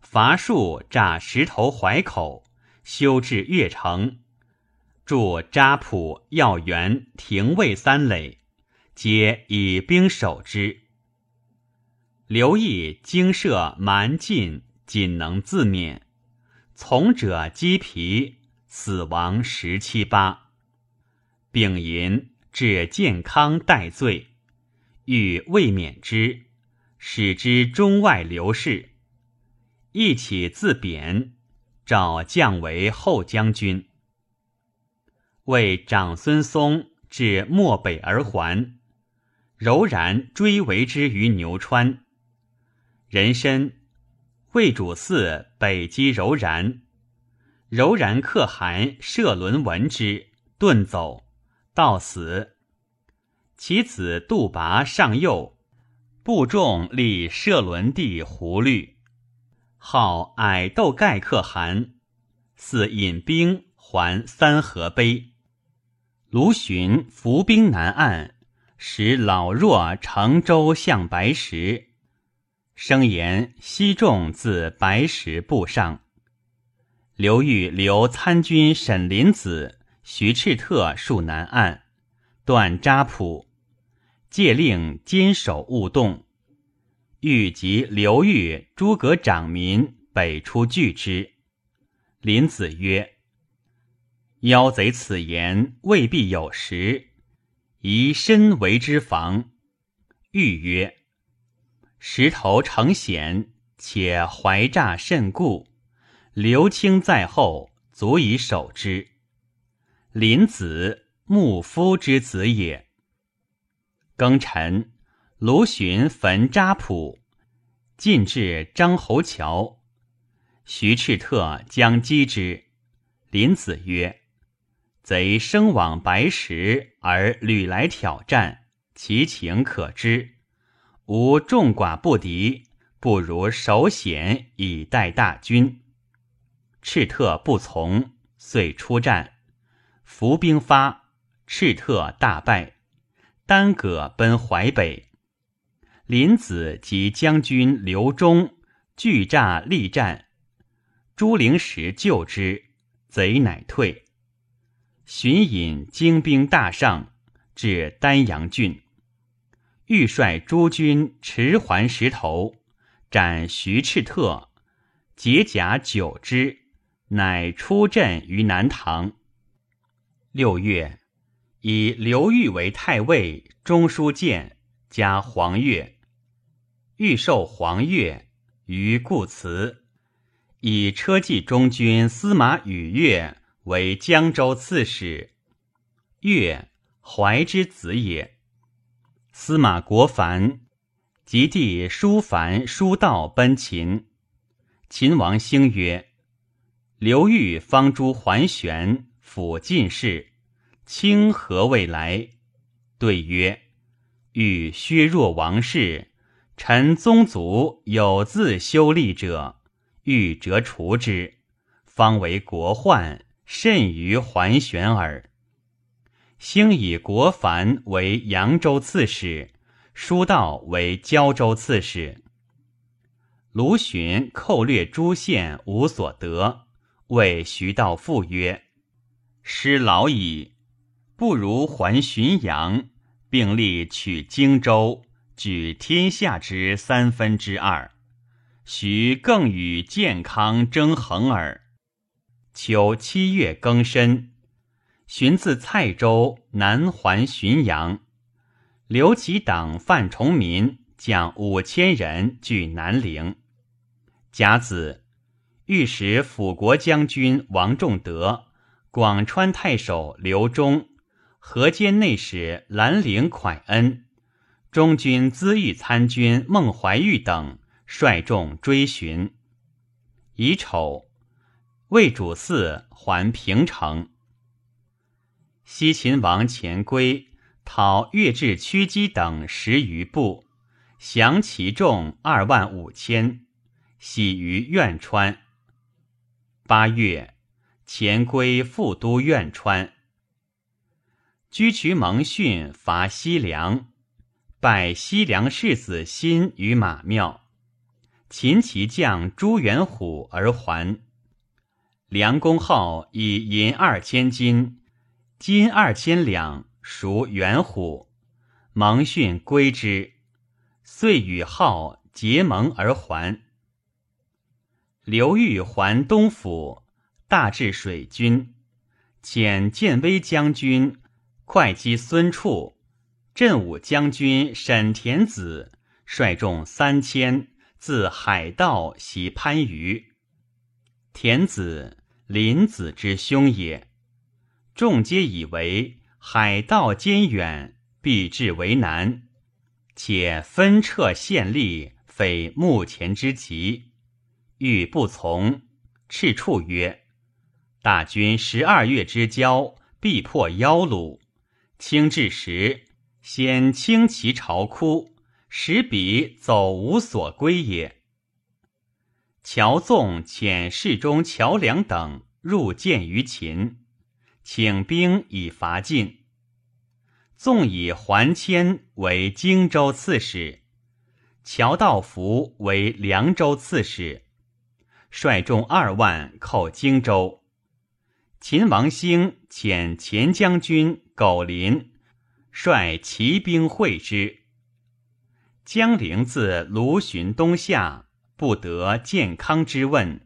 A: 伐树炸石头淮口，修至越城，筑扎浦要员廷尉三垒。皆以兵守之。刘毅精射蛮进，仅能自免。从者击皮，死亡十七八。丙寅，至健康待罪，欲未免之，使之中外刘氏。一起自贬，召降为后将军。为长孙嵩至漠北而还。柔然追围之于牛川，人参魏主嗣北击柔然，柔然可汗射轮闻之，遁走，到死。其子杜拔上幼，部众立射轮弟胡律，号矮窦盖可汗，似引兵还三河碑。卢循伏兵南岸。使老弱乘舟向白石，声言西众自白石步上。刘裕留参军沈林子、徐赤特戍南岸，断扎浦，借令坚守勿动。欲及刘裕、诸葛长民北出拒之。林子曰：“妖贼此言未必有实，宜身为之防。”欲曰：“石头成险，且怀诈甚固。”刘清在后，足以守之。林子，牧夫之子也。庚辰，卢循焚扎浦，进至张侯桥。徐赤特将击之。林子曰：“贼生往白石，而屡来挑战，其情可知。吾众寡不敌，不如守险以待大军。”赤特不从，遂出战，伏兵发，赤特大败，单葛奔淮北。林子及将军刘忠拒诈力战，朱灵石救之，贼乃退。荀隐精兵大上，至丹阳郡，欲率诸军持还石头，斩徐赤特，解甲九之。乃出阵于南唐。六月，以刘裕为太尉、中书监，加黄钺。欲授黄钺于故辞，以车骑中军司马宇越为江州刺史。越，怀之子也。司马国凡及弟叔凡、叔道奔秦。秦王兴曰。刘裕方诸桓玄辅进士，清何未来？对曰：“欲削弱王室，臣宗族有自修立者，欲折除之，方为国患，甚于桓玄耳。”兴以国凡为扬州刺史，书道为胶州刺史。卢循寇掠诸县，无所得。谓徐道复曰：“师老矣，不如还浔阳，并力取荆州，举天下之三分之二。徐更与健康争衡耳。”秋七月庚申，寻自蔡州南还浔阳，刘其党范崇民将五千人据南陵。甲子。御史辅国将军王仲德、广川太守刘忠、河间内史兰陵蒯恩、中军资御参军孟怀玉等率众追寻。乙丑，魏主嗣还平城。西秦王钱归讨越至屈姬等十余部，降其众二万五千，徙于苑川。八月，钱归复都苑川。居渠蒙逊伐西凉，拜西凉世子辛于马庙。秦其将朱元虎而还。梁公号以银二千金，金二千两赎元虎，蒙逊归之，遂与号结盟而还。刘裕还东府，大治水军，遣建威将军会稽孙处、镇武将军沈田子率众三千自海道袭番禺。田子林子之兄也，众皆以为海道艰远，必至为难，且分撤县吏，非目前之急。欲不从，赤处曰：“大军十二月之交，必破妖虏。清至时，先轻其巢窟，使彼走无所归也。”乔纵遣侍中乔梁等入见于秦，请兵以伐晋。纵以桓谦为荆州刺史，乔道福为凉州刺史，率众二万寇荆州。秦王兴遣前将军苟林率骑兵会之。江陵自卢循东下，不得健康之问，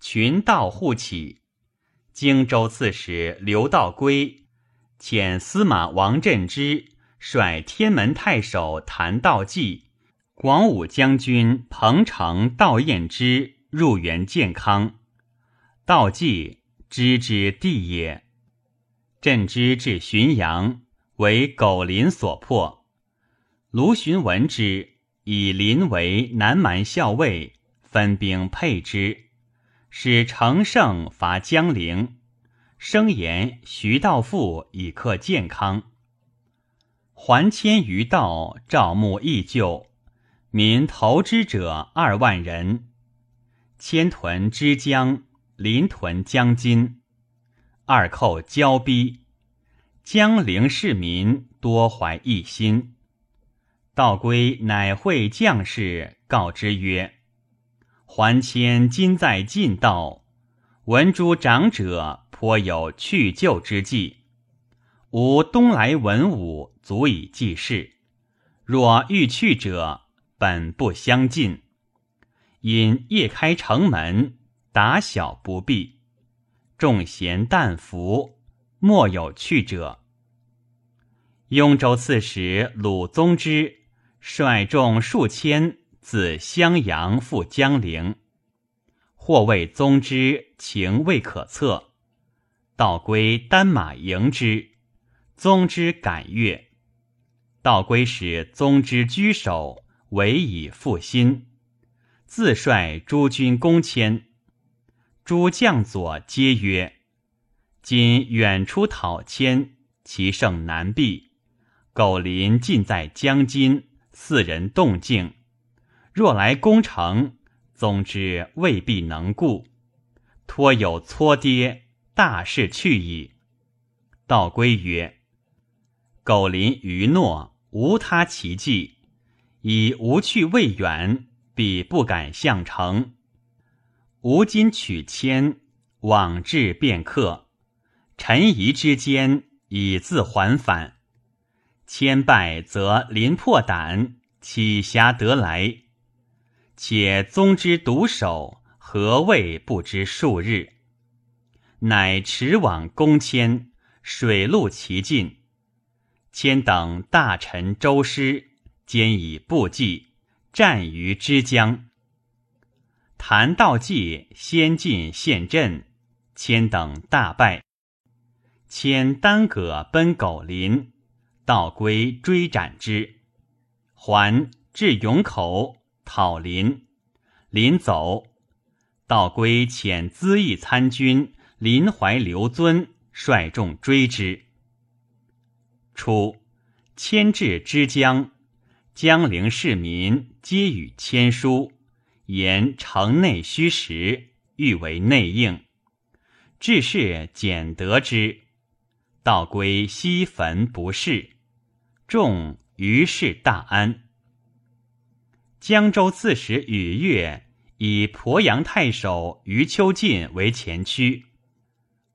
A: 群盗护起。荆州刺史刘道归遣司马王振之率天门太守谭道济。广武将军彭城、道彦之入援建康，道济知之地也。朕之至浔阳，为苟林所破。卢循闻之，以林为南蛮校尉，分兵配之，使乘胜伐江陵。声言徐道富以克健康，还迁于道，赵牧义旧。民投之者二万人，千屯之江，临屯江津，二寇交逼，江陵市民多怀异心。道归乃会将士，告之曰：“还迁今在晋道，闻诸长者颇有去就之计，吾东来文武足以济事。若欲去者。”本不相近，因夜开城门，打小不避，众贤但服，莫有去者。雍州刺史鲁宗之率众数千自襄阳赴江陵，或谓宗之情未可测，道归单马迎之，宗之感悦，道归使宗之居守。委以复心，自率诸军攻迁。诸将佐皆曰：“今远出讨迁，其胜难避。苟林尽在江津，四人动静。若来攻城，总之未必能顾。托有搓跌，大事去矣。”道归曰：“苟临愚诺，无他奇计。”以无去未远，必不敢向城。吾今取迁，往至便克。臣疑之间，以自还返。千败则临破胆，岂暇得来？且宗之独守，何谓不知数日？乃驰往攻迁，水陆齐进。千等大臣周师。兼以部骑战于之江，谭道济先进陷阵，千等大败。迁单葛奔狗林，道归追斩之，还至永口讨林，林走，道归遣资义参军林怀刘尊率众追之。初，迁至之江。江陵市民皆与签书，言城内虚实，欲为内应。至是简得之，道归西坟不仕，众于是大安。江州刺史禹越以鄱阳太守余秋进为前驱，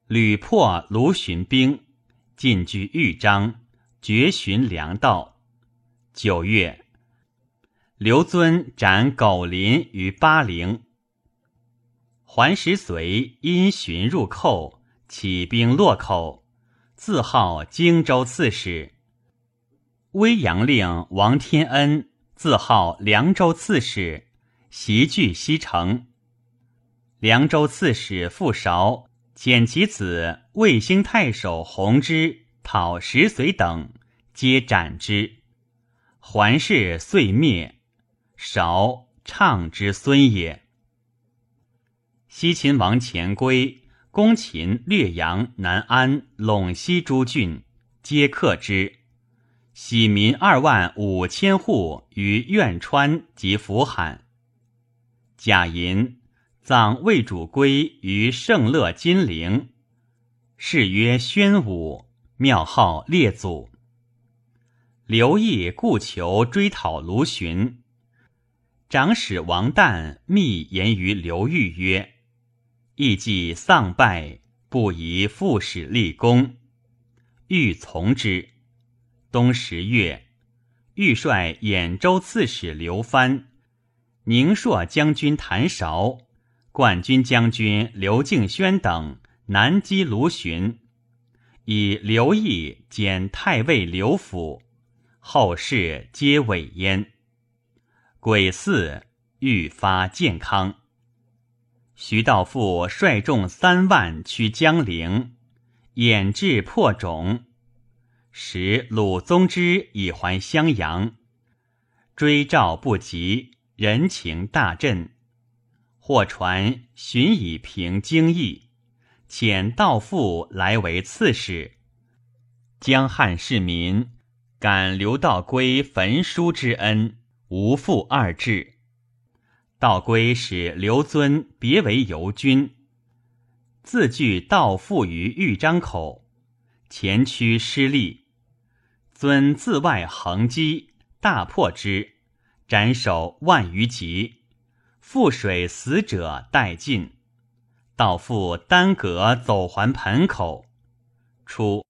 A: 屡破卢循兵，进据豫章，绝寻粮道。九月，刘尊斩苟林于巴陵。桓石随因循入寇，起兵洛口，自号荆州刺史。威阳令王天恩自号凉州刺史，袭据西城。凉州刺史傅韶遣其子魏兴太守弘之讨石随等，皆斩之。桓氏遂灭，韶畅之孙也。西秦王前归攻秦略阳、南安、陇西诸郡，皆克之。徙民二万五千户于苑川及福罕。贾银葬魏主归于圣乐金陵，谥曰宣武，庙号列祖。刘毅故求追讨卢循，长史王旦密言于刘裕曰：“亦既丧败，不宜复使立功。”欲从之。冬十月，欲率兖州刺史刘藩、宁朔将军谭韶、冠军将军刘敬轩等南击卢循，以刘毅兼太尉刘府，后事皆委焉。癸巳，愈发健康。徐道富率众三万驱江陵，掩至破冢，使鲁宗之以还襄阳，追赵不及，人情大振。或传荀以平京邑，遣道父来为刺史。江汉市民感刘道归焚书之恩。无复二志。道归使刘尊别为游军，自据道父于豫章口，前驱失利，尊自外横击，大破之，斩首万余级，覆水死者殆尽。道父单戈走还盆口。初，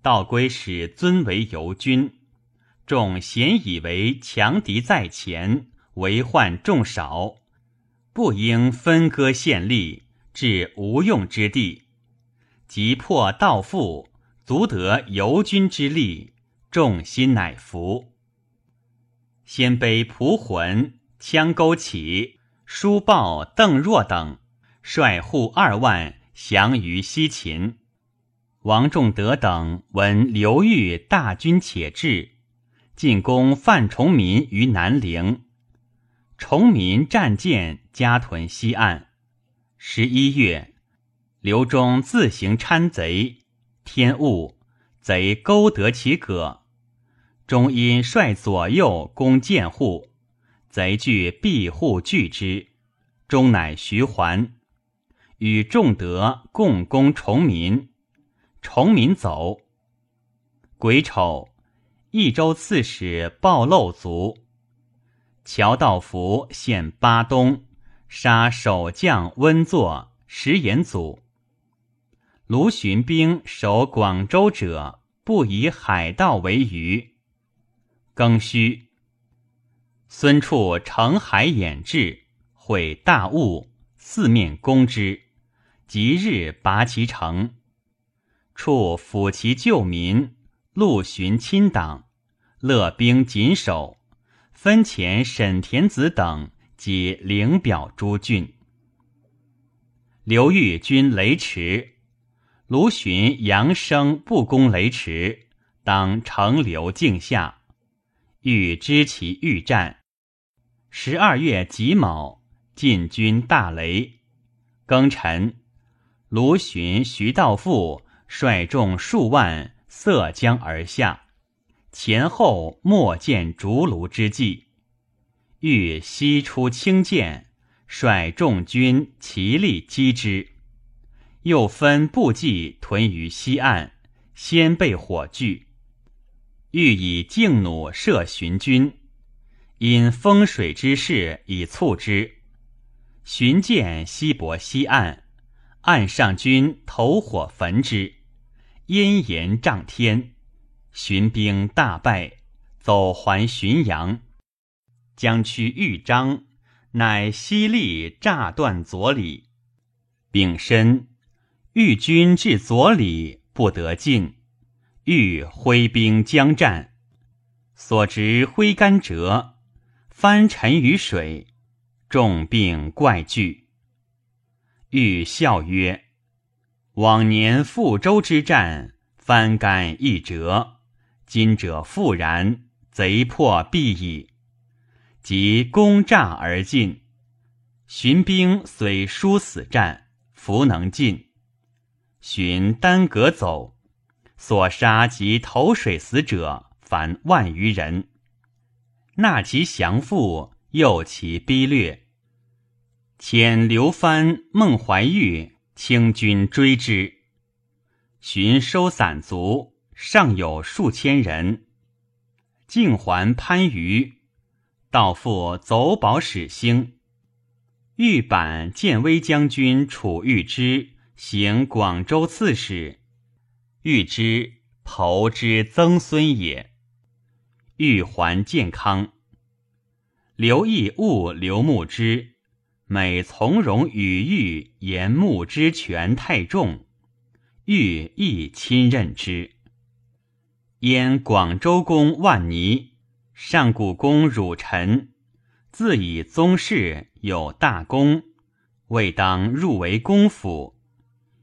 A: 道归使尊为游军。众咸以为强敌在前，为患众少，不应分割县吏，至无用之地。即破道父，足得游军之力，众心乃服。鲜卑蒲浑、羌勾起、书报邓若等率户二万降于西秦。王仲德等闻刘裕大军且至。进攻范崇民于南陵，崇民战舰加屯西岸。十一月，刘忠自行参贼，天雾，贼勾得其戈。终因率左右攻建户，贼据闭户拒之，终乃徐还，与仲德共攻崇民，崇民走。癸丑。益州刺史鲍漏卒，乔道福献巴东，杀守将温作、石延祖。卢循兵守广州者，不以海盗为鱼。庚戌，孙处乘海掩至，会大雾，四面攻之，即日拔其城。处抚其旧民。陆巡亲党，乐兵谨守，分遣沈田子等及领表诸郡。刘裕军雷池，卢循扬声不攻雷池，当乘流境下。欲知其欲战。十二月己卯，进军大雷。庚辰，卢循、徐道富率众数万。涉江而下，前后莫见竹庐之际。欲西出轻剑，率众军齐力击之。又分部骑屯于西岸，先被火炬。欲以劲弩射寻军，因风水之势以促之。寻见西泊西岸，岸上军投火焚之。烟炎涨天，巡兵大败，走还浔阳。将驱豫章，乃犀利炸断左里。丙申，豫军至左里，不得进。欲挥兵将战，所执挥杆折，翻沉于水，众病怪惧。欲笑曰。往年覆舟之战，翻杆一折；今者复然，贼破必矣。即攻诈而进，荀兵虽殊死战，弗能进。荀单戈走，所杀及投水死者，凡万余人。纳其降附，诱其逼掠，遣刘藩、孟怀玉。清军追之，寻收散卒，尚有数千人。竟还番禺，道复走保使兴。御版建威将军楚玉之行广州刺史，欲之侯之曾孙也。欲还健康。刘义物刘牧之，每从容与玉言牧之权太重，欲亦亲任之。燕广州公万尼，上古公汝臣，自以宗室有大功，未当入为公府。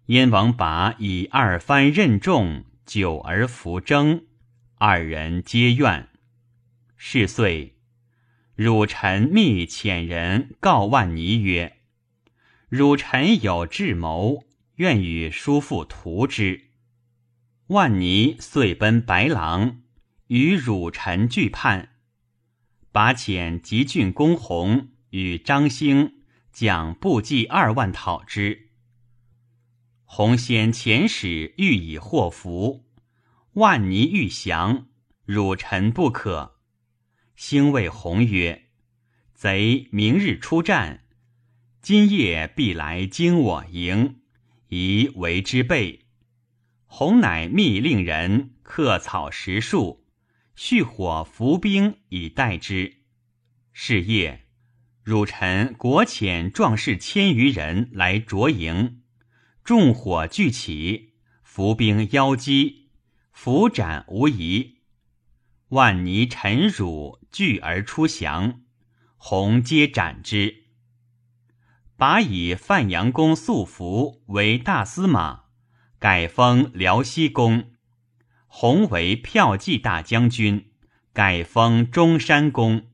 A: 燕王拔以二藩任重，久而弗征，二人皆怨。是岁。汝臣密遣人告万尼曰：“汝臣有智谋，愿与叔父图之。”万尼遂奔白狼，与汝臣俱叛。拔遣吉郡公弘与张兴将部骑二万讨之。弘先遣使欲以祸福，万尼欲降，汝臣不可。兴谓弘曰：“贼明日出战，今夜必来惊我营，宜为之备。”弘乃密令人刻草十树，蓄火伏兵以待之。是夜，汝臣国遣壮士千余人来卓营，众火俱起，伏兵邀击，伏斩无疑。万尼、陈汝聚而出降，鸿皆斩之。拔以范阳公素服为大司马，改封辽西公；弘为骠骑大将军，改封中山公。